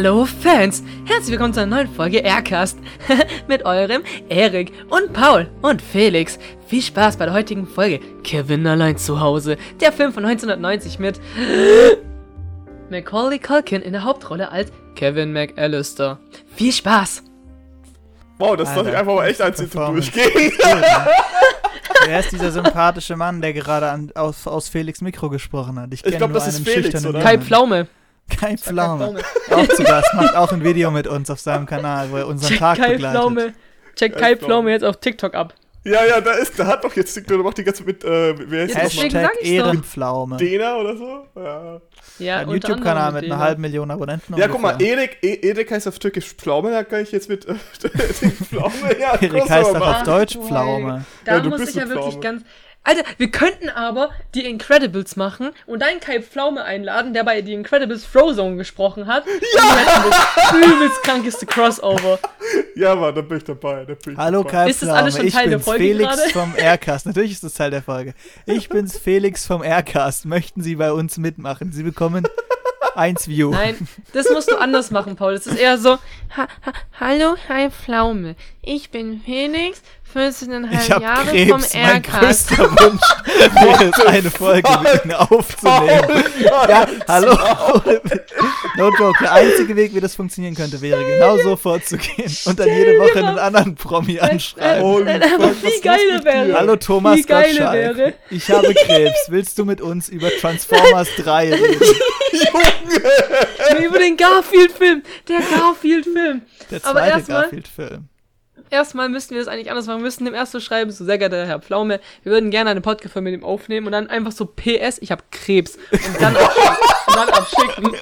Hallo Fans, herzlich willkommen zu einer neuen Folge Aircast mit eurem Erik und Paul und Felix. Viel Spaß bei der heutigen Folge Kevin allein zu Hause, der Film von 1990 mit Macaulay Culkin in der Hauptrolle als Kevin McAllister. Viel Spaß! Wow, das soll ich einfach mal echt eins hinter durchgehen. Wer ist dieser sympathische Mann, der gerade an, aus, aus Felix Mikro gesprochen hat? Ich kenn glaub, nur das ist Felix, oder? Kai. Pflaume. Kai Pflaume. Auch zu Gast, macht auch ein Video mit uns auf seinem Kanal, wo er unseren Check Tag Kai begleitet. Pflaume. Check Kai Pflaume. Jetzt auf TikTok ab. Ja, ja, da ist, da hat doch jetzt TikTok, der macht die ganze mit, äh, wer sag Hashtag. Ehrenpflaume. Dena oder so? Ja, Ja, Ein YouTube-Kanal anderem mit einer halben Million Abonnenten. ja guck mal, ungefähr. Erik, e Erik heißt auf Türkisch Pflaume, da kann ich jetzt mit, äh, Pflaume, ja, Erik heißt doch machen. auf Deutsch Pflaume. Da Ja, du muss bist ich ja wirklich Pflaume. ganz. Alter, wir könnten aber die Incredibles machen und einen Kai Pflaume einladen, der bei The Incredibles Frozone gesprochen hat. Ja! Und das übelst krankeste Crossover. Ja, Mann, da bin ich dabei, da bin ich Hallo dabei. Kai Ist das Pflaume, alles schon ich Teil der bin's Folge Felix gerade? vom Aircast. Natürlich ist das Teil der Folge. Ich bin's Felix vom Aircast. Möchten Sie bei uns mitmachen? Sie bekommen eins View. Nein, das musst du anders machen, Paul. Das ist eher so: ha, ha, Hallo, Kai Pflaume. Ich bin Felix, 14,5 Ich hab Jahre Krebs. vom Mein Aircast. größter Wunsch wäre es, eine Folge mit Ihnen aufzunehmen. Ja, hallo. No joke. Der einzige Weg, wie das funktionieren könnte, wäre genau so vorzugehen und dann jede Woche einen anderen Promi anschreiben. Was wie geil wäre. Hallo Thomas Gottschalk. wäre. Ich habe Krebs. Willst du mit uns über Transformers 3 reden? Nee, über den Garfield-Film. Der Garfield-Film. Der zweite Garfield-Film. Erstmal müssten wir das eigentlich anders machen. Wir müssten dem erst so schreiben, so sehr geehrter Herr Pflaume, wir würden gerne eine Podcast-Folge mit ihm aufnehmen und dann einfach so PS, ich habe Krebs. Und dann abschicken. und dann abschicken.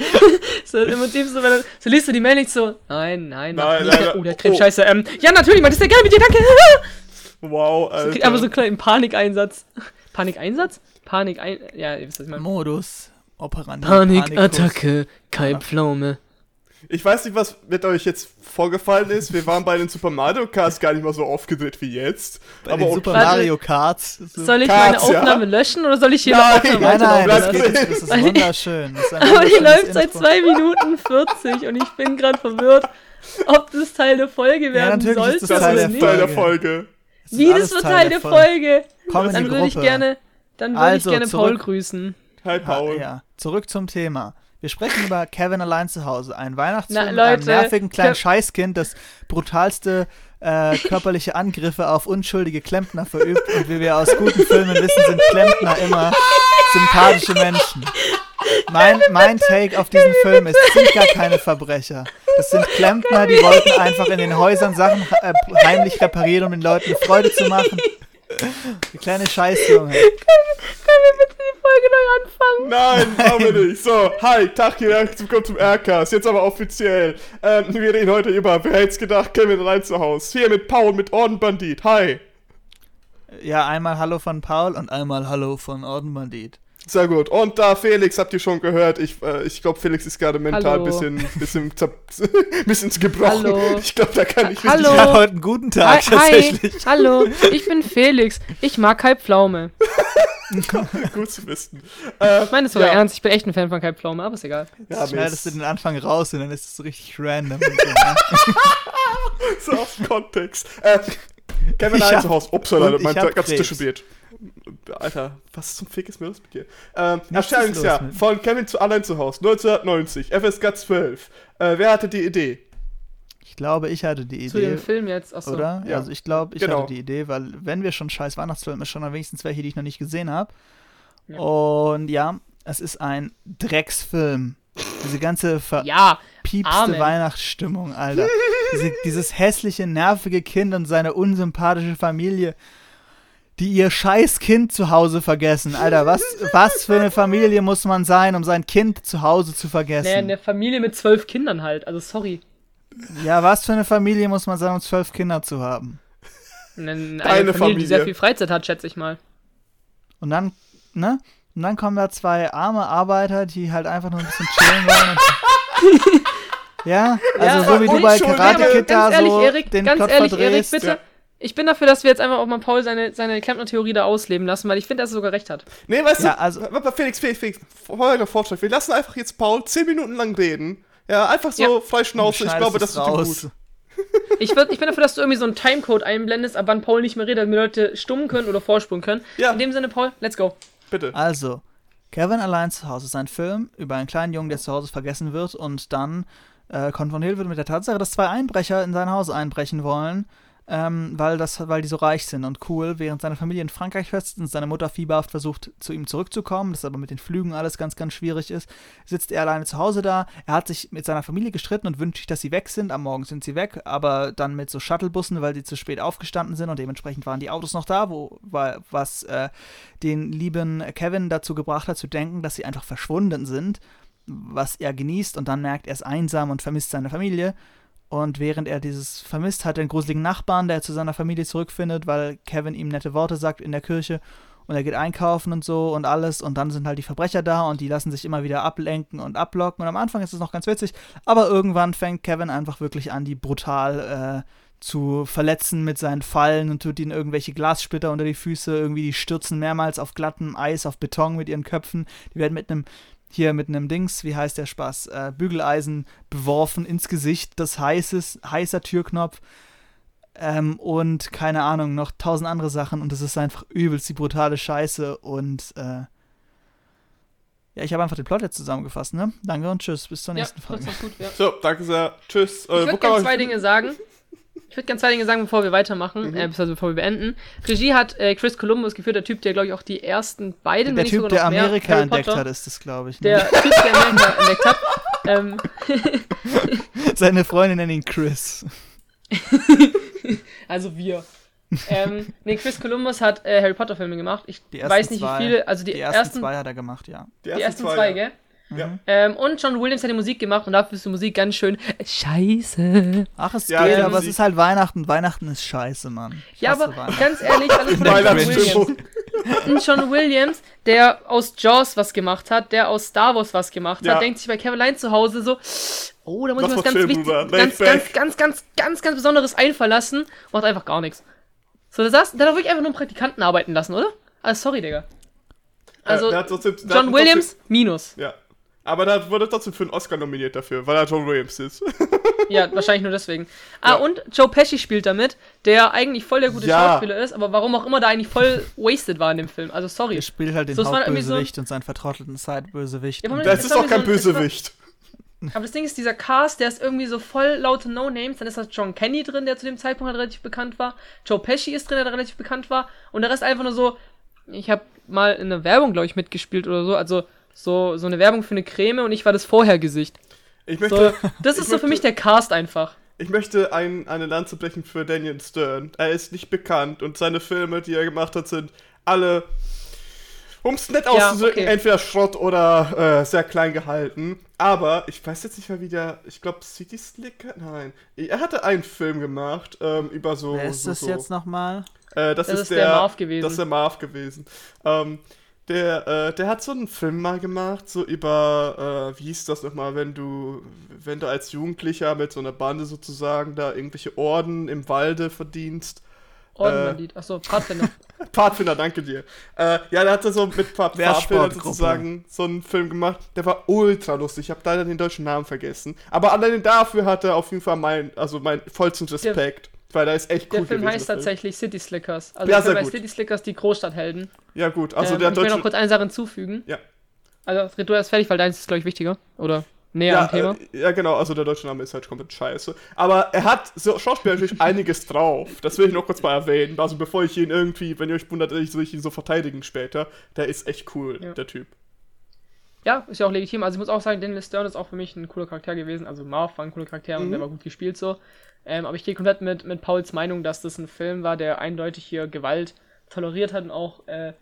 so, im Prinzip so, wenn er, so liest du die Mail nicht so, nein, nein, Nein, nein, oh, der oh. Krebs, scheiße. Ähm, ja, natürlich, man ist ja gerne mit dir, danke. Wow, So, Alter. einfach so einen kleinen Panikeinsatz. Panikeinsatz? Panik ein, ja, ihr wisst, was ich meine. Modus operandi. Panikattacke, Kai Pflaume. Ich weiß nicht, was mit euch jetzt vorgefallen ist. Wir waren bei den Super Mario Cars gar nicht mal so aufgedreht wie jetzt. Bei aber den okay. Super. Mario Karts. Soll ich meine Aufnahme ja. löschen oder soll ich hier Nein, noch Nein, nein, das, geht, das ist wunderschön. Das ist Aber die läuft seit Intro. 2 Minuten 40 und ich bin gerade verwirrt, ob das Teil der Folge werden ist sollte das Das Teil oder der ist nicht. Teil der Folge. Das ist Wie das wird Teil der Folge. Komm Dann würde ich gerne, dann würde Also, ich gerne Paul grüßen. Hi, Paul. Ah, ja, zurück zum Thema. Wir sprechen über Kevin allein zu Hause, ein Weihnachtsfilm Na, mit einem nervigen kleinen Scheißkind, das brutalste äh, körperliche Angriffe auf unschuldige Klempner verübt. Und wie wir aus guten Filmen wissen, sind Klempner immer sympathische Menschen. Mein, mein Take auf diesen Film ist, es sind gar keine Verbrecher. Das sind Klempner, die wollten einfach in den Häusern Sachen äh, heimlich reparieren, um den Leuten Freude zu machen. Die kleine Scheißjunge. Können wir bitte Folge neu anfangen? Nein, machen wir nicht. So, hi, Tag hier, willkommen zum Aircast. Jetzt aber offiziell. Ähm, wir reden heute über, wer hätte gedacht, Kevin allein zu Hause. Hier mit Paul, mit Ordenbandit. Hi. Ja, einmal Hallo von Paul und einmal Hallo von Ordenbandit. Sehr gut. Und da Felix, habt ihr schon gehört. Ich, äh, ich glaube, Felix ist gerade mental ein bisschen, bisschen, bisschen gebrochen. Hallo. Ich glaube, da kann ich richtig Hallo. Ich heute einen guten Tag Hi, tatsächlich. hallo, ich bin Felix. Ich mag Kai Pflaume. gut zu wissen. Äh, Ich meine das sogar Ja. ernst, ich bin echt ein Fan von Kai Pflaume, aber ist egal. ja, mir Schneidest du den Anfang raus und dann ist es so richtig random. So, ne? so aus dem Kontext. Äh, Kevin Hause. Upsala, mein ganz spät. Alter, was zum Fick ist mir los mit dir? Ähm, Erscheinungsjahr von Kevin zu allein zu Hause, 1990, FSK 12. Äh, wer hatte die Idee? Ich glaube, ich hatte die Zu dem Idee. Film jetzt, achso. Oder? Ja. Also ich glaube, ich Genau. hatte die Idee, weil wenn wir schon scheiß Weihnachtsfilme schon, dann wenigstens welche, die ich noch nicht gesehen habe. Ja. Und ja, es ist ein Drecksfilm. Diese ganze verpiepste Ja. Weihnachtsstimmung, Alter. Diese, dieses hässliche, nervige Kind und seine unsympathische Familie, die ihr scheiß Kind zu Hause vergessen. Alter, was, was für eine Familie muss man sein, um sein Kind zu Hause zu vergessen? naja, eine Familie mit zwölf Kindern halt, also sorry. Ja, was für eine Familie muss man sein, um zwölf Kinder zu haben? Eine, eine Deine Familie, die Familie. sehr viel Freizeit hat, schätze ich mal. Und dann, ne? Und dann kommen da zwei arme Arbeiter, die halt einfach nur ein bisschen chillen wollen. Und ja, also Ja, so wie du bei schon, Karate Kid da ganz ehrlich, so Erik, den ganz Plot ehrlich, Erik, bitte. Ja. Ich bin dafür, dass wir jetzt einfach auch mal Paul seine, seine Klempner-Theorie da ausleben lassen, weil ich finde, dass er sogar recht hat. Nee, weißt Ja, du, also- Felix, Felix, Felix, folgender Vorschlag. Wir lassen einfach jetzt Paul 10 Minuten lang reden. Ja, einfach so Ja. frei Schnauze. Ich glaube, das tut gut. Ich, würd, ich bin dafür, dass du irgendwie so einen Timecode einblendest, ab wann Paul nicht mehr redet, damit Leute stummen können oder vorspulen können. Ja. In dem Sinne, Paul, let's go. Bitte. Also, Kevin allein zu Hause ist ein Film über einen kleinen Jungen, der zu Hause vergessen wird und dann äh, konfrontiert wird mit der Tatsache, dass zwei Einbrecher in sein Haus einbrechen wollen, ähm, weil, das, weil die so reich sind und cool, während seine Familie in Frankreich fest ist und seine Mutter fieberhaft versucht, zu ihm zurückzukommen, das aber mit den Flügen alles ganz, ganz schwierig ist, sitzt er alleine zu Hause da. Er hat sich mit seiner Familie gestritten und wünscht sich, dass sie weg sind. Am Morgen sind sie weg, aber dann mit so Shuttlebussen, weil sie zu spät aufgestanden sind und dementsprechend waren die Autos noch da, wo, wa- was äh, den lieben Kevin dazu gebracht hat, zu denken, dass sie einfach verschwunden sind, was er genießt und dann merkt, er ist einsam und vermisst seine Familie. Und während er dieses vermisst, hat er einen gruseligen Nachbarn, der zu seiner Familie zurückfindet, weil Kevin ihm nette Worte sagt in der Kirche. Und er geht einkaufen und so und alles. Und dann sind halt die Verbrecher da und die lassen sich immer wieder ablenken und ablocken. Und am Anfang ist es noch ganz witzig. Aber irgendwann fängt Kevin einfach wirklich an, die brutal äh, zu verletzen mit seinen Fallen und tut ihnen irgendwelche Glassplitter unter die Füße. Irgendwie, die stürzen mehrmals auf glattem Eis, auf Beton mit ihren Köpfen. Die werden mit einem hier mit einem Dings, wie heißt der Spaß, äh, Bügeleisen beworfen ins Gesicht, das heißes, heißer Türknopf ähm, und keine Ahnung, noch tausend andere Sachen und es ist einfach übelst die brutale Scheiße und äh, ja, ich habe einfach den Plot jetzt zusammengefasst, ne? Danke und tschüss, bis zur Ja, nächsten das Folge. gut, ja. So, danke sehr. Tschüss. Äh, Ich würde gerne zwei Dinge sagen. Ich würde gerne zwei Dinge sagen, bevor wir weitermachen, Mhm. äh, beziehungsweise bevor wir beenden. Regie hat äh, Chris Columbus geführt, der Typ, der, glaube ich, auch die ersten beiden, Der nicht Typ, der Amerika entdeckt Potter, hat, ist das, glaube ich. Ne? Der Typ, der Amerika entdeckt hat. Ähm, Seine Freundin nennt ihn Chris. also wir. ähm, nee, Chris Columbus hat äh, Harry Potter Filme gemacht. Ich Die ersten weiß nicht, zwei. wie viele, also die, Die ersten, ersten, zwei hat er gemacht, ja. die ersten zwei, gell? Ja. Ähm, und John Williams hat die Musik gemacht und dafür ist die Musik ganz schön scheiße. Ach, es Ja, geht, aber es Musik- ist halt Weihnachten. Weihnachten ist scheiße, Mann. Ich Ja, aber ganz ehrlich, alles John Williams. John Williams, der aus Jaws was gemacht hat, der aus Star Wars was gemacht Ja. hat, denkt sich bei Caroline zu Hause so, oh, da muss ich was mal ganz wichtig, ganz, ganz, ganz, ganz, ganz, ganz Besonderes einfallen macht einfach gar nichts. So, der hat doch wirklich einfach nur einen Praktikanten arbeiten lassen, oder? Also, sorry, Digga. Also, Äh, trotzdem- John Williams, minus. Trotzdem, ja. Aber da wurde trotzdem für einen Oscar nominiert dafür, weil er John Williams ist. Ja, wahrscheinlich nur deswegen. Ah, Ja. und Joe Pesci spielt damit, der eigentlich voll der gute Ja. Schauspieler ist, aber warum auch immer da eigentlich voll wasted war in dem Film. Also, sorry. Er spielt halt den So, irgendwie so- Hauptbösewicht und seinen vertrottelten Side-Bösewicht. Ja, Das Das ist doch kein so Bösewicht. Aber das Ding ist, dieser Cast, der ist irgendwie so voll laute No-Names. Dann ist da John Kenny drin, der zu dem Zeitpunkt halt relativ bekannt war. Joe Pesci ist drin, der relativ bekannt war. Und der Rest einfach nur so, ich habe mal in einer Werbung, glaube ich, mitgespielt oder so. Also so, so eine Werbung für eine Creme und ich war das Vorhergesicht. Ich So, möchte, das ich ist so für möchte- mich der Cast einfach. ich möchte ein, eine Lanze brechen für Daniel Stern. Er ist nicht bekannt und seine Filme, die er gemacht hat, sind alle, um es nett Ja, auszudrücken, okay. entweder Schrott oder äh, sehr klein gehalten. Aber ich weiß jetzt nicht mehr, wie der, ich glaube, City Slicker? Nein. Er hatte einen Film gemacht ähm, über so. Wer ist so, das so. jetzt nochmal? Äh, das, Das ist, ist der, der Marv gewesen. Das ist der Marv gewesen. Ähm, der, äh, der hat so einen Film mal gemacht, so über, äh, wie hieß das nochmal, wenn du, wenn du als Jugendlicher mit so einer Bande sozusagen da irgendwelche Orden im Walde verdienst. Ordenbandit. Achso, Pfadfinder. Pfadfinder, danke dir. Äh, ja, der hatte so mit Pfad Pfadfindern Wehrsportgruppe. sozusagen so einen Film gemacht. Der war ultra lustig. Ich habe leider den deutschen Namen vergessen. Aber allein dafür hat er auf jeden Fall mein, also mein vollsten Respekt. Weil der ist echt cool Der Film gewesen, heißt tatsächlich City Slickers. Also Ja, der Film heißt. City Slickers, die Großstadthelden. Ja gut, also ähm, der und ich will noch deutsche... kurz eine Sache hinzufügen. Ja. Also, du erst fertig, weil deins ist, glaube ich, wichtiger. Oder näher Ja, am Thema. äh, ja, genau, also der deutsche Name ist halt komplett scheiße. Aber er hat so schauspielerisch einiges drauf. Das will ich noch kurz mal erwähnen. Also bevor ich ihn irgendwie, wenn ihr euch wundert, ich soll ich ihn so verteidigen später. Der ist echt cool, Ja. der Typ. Ja, ist ja auch legitim. Also ich muss auch sagen, Daniel Stern ist auch für mich ein cooler Charakter gewesen. Also Marv war ein cooler Charakter und Mhm. der war gut gespielt so. Ähm, aber ich gehe komplett mit, mit Pauls Meinung, dass das ein Film war, der eindeutig hier Gewalt toleriert hat und auch äh,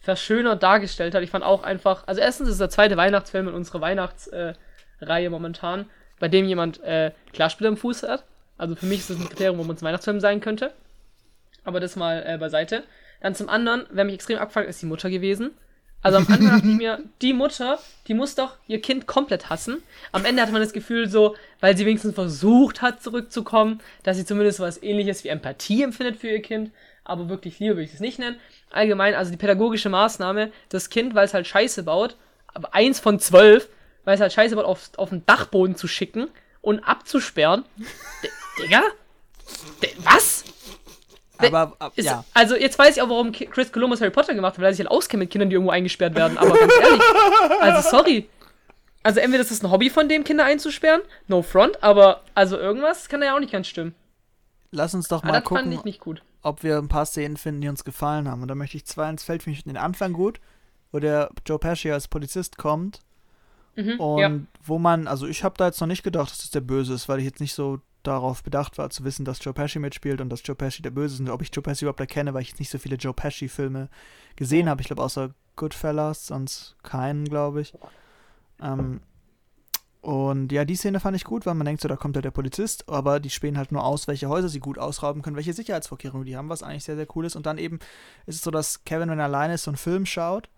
verschönert dargestellt hat. Ich fand auch einfach, also erstens ist es der zweite Weihnachtsfilm in unserer Weihnachtsreihe äh, momentan, bei dem jemand äh, Glassplitter im Fuß hat. Also für mich ist das ein Kriterium, wo man ein Weihnachtsfilm sein könnte. Aber das mal äh, beiseite. Dann zum anderen, wer mich extrem abgefuckt hat, ist die Mutter gewesen. Also am Anfang dachte ich mir, die Mutter, die muss doch ihr Kind komplett hassen. Am Ende hatte man das Gefühl so, weil sie wenigstens versucht hat zurückzukommen, dass sie zumindest was ähnliches wie Empathie empfindet für ihr Kind. Aber wirklich Liebe würde ich es nicht nennen. Allgemein, also die pädagogische Maßnahme, das Kind, weil es halt Scheiße baut, aber eins von zwölf, weil es halt scheiße wird, auf, auf den Dachboden zu schicken und abzusperren. D Digga? D was? Aber, ab, Ist, ja. Also jetzt weiß ich auch, warum Chris Columbus Harry Potter gemacht hat, weil er sich halt auskennt mit Kindern, die irgendwo eingesperrt werden. Aber ganz ehrlich, also sorry. Also entweder ist es ein Hobby von dem, Kinder einzusperren, no front, aber also irgendwas kann da ja auch nicht ganz stimmen. Lass uns doch Aber mal das fand gucken, ich nicht gut. ob wir ein paar Szenen finden, die uns gefallen haben. Und da möchte ich zwei ins Feld für mich den Anfang gut, wo der Joe Pesci als Polizist kommt Mhm, und ja. wo man, also ich habe da jetzt noch nicht gedacht, dass das der Böse ist, weil ich jetzt nicht so darauf bedacht war zu wissen, dass Joe Pesci mitspielt und dass Joe Pesci der Böse ist und ob ich Joe Pesci überhaupt erkenne, weil ich jetzt nicht so viele Joe Pesci Filme gesehen habe. Ich glaube außer Goodfellas, sonst keinen, glaube ich. Ähm, und ja, die Szene fand ich gut, weil man denkt so, da kommt ja der Polizist, aber die spähen halt nur aus, welche Häuser sie gut ausrauben können, welche Sicherheitsvorkehrungen die haben, was eigentlich sehr, sehr cool ist. Und dann eben ist es so, dass Kevin, wenn er alleine ist, so einen Film schaut,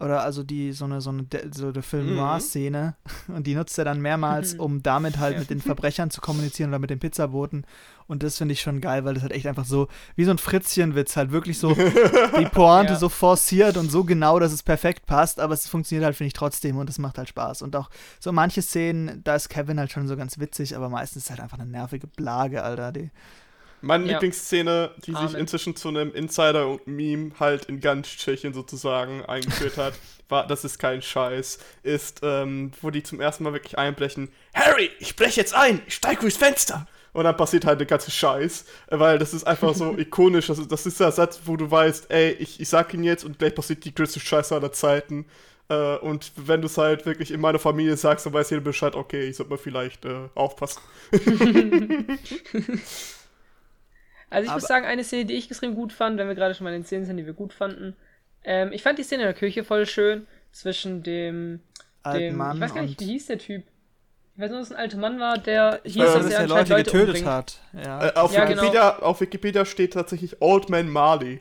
oder also die, so eine, so eine, so eine Film-Noir-Szene, und die nutzt er dann mehrmals, Mhm. um damit halt Ja. mit den Verbrechern zu kommunizieren oder mit den Pizzaboten. Und das finde ich schon geil, weil das halt echt einfach so, wie so ein Fritzchenwitz, halt wirklich so die Pointe Ja. so forciert und so genau, dass es perfekt passt, aber es funktioniert halt, finde ich, trotzdem und es macht halt Spaß. Und auch so manche Szenen, da ist Kevin halt schon so ganz witzig, aber meistens ist es halt einfach eine nervige Plage, Alter. Die, Meine Ja. Lieblingsszene, die sich Amen. inzwischen zu einem Insider und Meme halt in ganz Tschechien sozusagen eingeführt hat, war, das ist kein Scheiß, ist, ähm, wo die zum ersten Mal wirklich einblechen, Harry, ich breche jetzt ein, ich steig durchs Fenster. Und dann passiert halt der ganze Scheiß, weil das ist einfach so ikonisch, das ist, das ist der Satz, wo du weißt, ey, ich, ich sag ihn jetzt und gleich passiert die größte Scheiße aller Zeiten. Äh, und wenn du es halt wirklich in meiner Familie sagst, dann weiß jeder Bescheid, okay, ich sollte mal vielleicht äh, aufpassen. Also ich Aber- muss sagen, eine Szene, die ich extrem gut fand, wenn wir gerade schon mal in den Szenen sind, die wir gut fanden. Ähm, ich fand die Szene in der Küche voll schön. Zwischen dem, alten dem Mann ich weiß gar nicht, wie hieß der Typ? Ich weiß nur, dass es ein alter Mann war, der ich hieß, weiß, dass dass er Leute Leute getötet umbringt. hat. Ja. Äh, auf, Ja, genau. Wikipedia, auf Wikipedia steht tatsächlich Old Man Marley.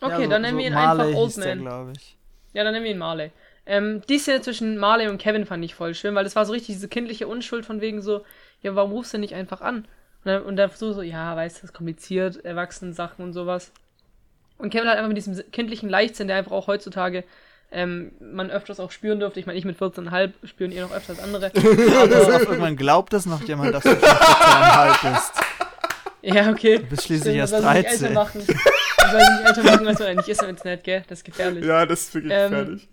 Okay, ja, so, dann nennen so wir ihn Marley einfach Old der, Man. glaube ich. Ja, dann nennen wir ihn Marley. Ähm, die Szene zwischen Marley und Kevin fand ich voll schön, weil das war so richtig diese kindliche Unschuld von wegen so, ja, warum rufst du nicht einfach an? Und dann, und dann so, so, ja, weißt du, das ist kompliziert, Erwachsenen-Sachen und sowas. Und Kevin hat einfach mit diesem kindlichen Leichtsinn, der einfach auch heutzutage ähm, man öfters auch spüren dürfte. Ich meine, ich mit 14,5 spüren ihr noch öfter als andere. Aber auf irgendwann glaubt das noch jemand, dass du schon 14,5 bist. ja, okay. Du bist schließlich Stimmt, erst man soll sich älter 13. machen. Man soll nicht älter machen, was man eigentlich ist im Internet, gell? Das ist gefährlich. Ja, das ist wirklich Ähm, gefährlich.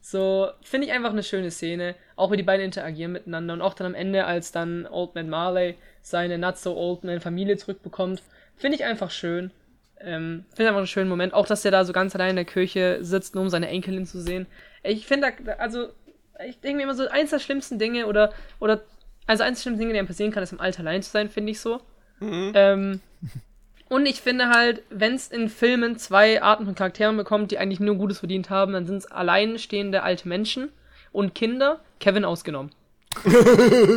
So, finde ich einfach eine schöne Szene. Auch wie die beiden interagieren miteinander. Und auch dann am Ende, als dann Old Man Marley seine Not So Old Man Familie zurückbekommt. Finde ich einfach schön. Ähm, finde einfach einen schönen Moment. Auch, dass er da so ganz allein in der Kirche sitzt, nur um seine Enkelin zu sehen. Ich finde da, also, ich denke mir immer so, eins der schlimmsten Dinge oder, oder, also eins der schlimmsten Dinge, die einem passieren kann, ist im Alter allein zu sein, finde ich so. Ähm, und ich finde halt, wenn es in Filmen zwei Arten von Charakteren bekommt, die eigentlich nur Gutes verdient haben, dann sind es alleinstehende alte Menschen und Kinder, Kevin ausgenommen.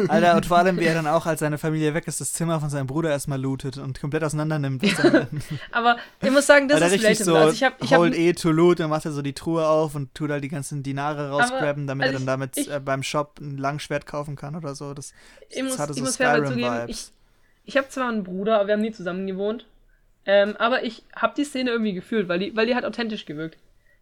Alter, und vor allem, wie er dann auch, als seine Familie weg ist, das Zimmer von seinem Bruder erstmal lootet und komplett auseinander nimmt. Aber ich muss sagen, das Weil er ist relatable. so also ich hab, ich hab, hold eh to loot, dann macht er so die Truhe auf und tut halt die ganzen Dinare rausgraben, damit also er dann damit ich- äh, beim Shop ein Langschwert kaufen kann oder so. Das, ich muss, das hatte ich so muss zugeben, ich, Skyrim-Vibes. ich habe zwar einen Bruder, aber wir haben nie zusammen gewohnt. Ähm, aber ich habe die Szene irgendwie gefühlt, weil die, weil die hat authentisch gewirkt.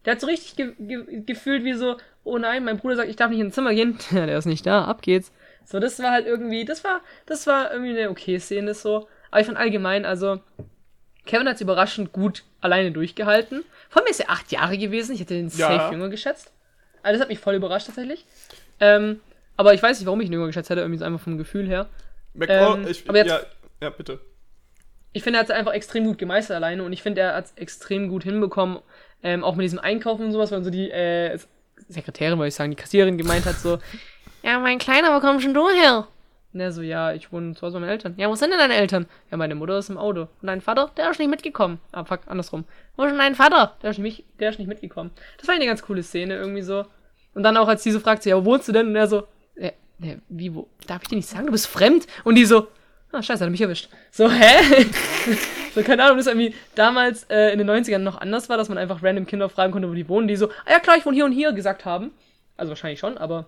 Der hat so richtig ge ge gefühlt wie so, oh nein, mein Bruder sagt, ich darf nicht ins Zimmer gehen. Ja, der ist nicht da, ab geht's. So, das war halt irgendwie, das war, das war irgendwie eine okay Szene so. Aber ich fand allgemein, also, Kevin hat's überraschend gut alleine durchgehalten. Vor allem ist er acht Jahre gewesen, ich hätte den Ja. safe jünger geschätzt. Also das hat mich voll überrascht tatsächlich. Ähm, aber ich weiß nicht, warum ich ihn jünger geschätzt hätte, irgendwie so einfach vom Gefühl her. McCall, ähm, ich, aber jetzt- ja, ja, bitte. ich finde, er hat es einfach extrem gut gemeistert alleine und ich finde, er hat es extrem gut hinbekommen, ähm, auch mit diesem Einkaufen und sowas, weil so die äh, Sekretärin, wollte ich sagen, die Kassiererin gemeint hat so, ja, mein Kleiner, wo kommst denn du her? Und er so, ja, ich wohne zu Hause bei meinen Eltern. Ja, wo sind denn deine Eltern? Ja, meine Mutter ist im Auto. Und dein Vater? Der ist nicht mitgekommen. Ah, fuck, andersrum. Wo ist denn dein Vater? Der ist nicht, der ist nicht mitgekommen. Das war eine ganz coole Szene irgendwie so. Und dann auch, als die so fragt, so, ja, wo wohnst du denn? Und er so, äh, äh, wie, wo? Darf ich dir nicht sagen? Du bist fremd? Und die so, ah, scheiße, hat er mich erwischt. So, hä? so, keine Ahnung, das irgendwie damals äh, in den 90ern noch anders war, dass man einfach random Kinder fragen konnte, wo die wohnen, die so, ah ja klar, ich wohne hier und hier gesagt haben. Also wahrscheinlich schon, aber.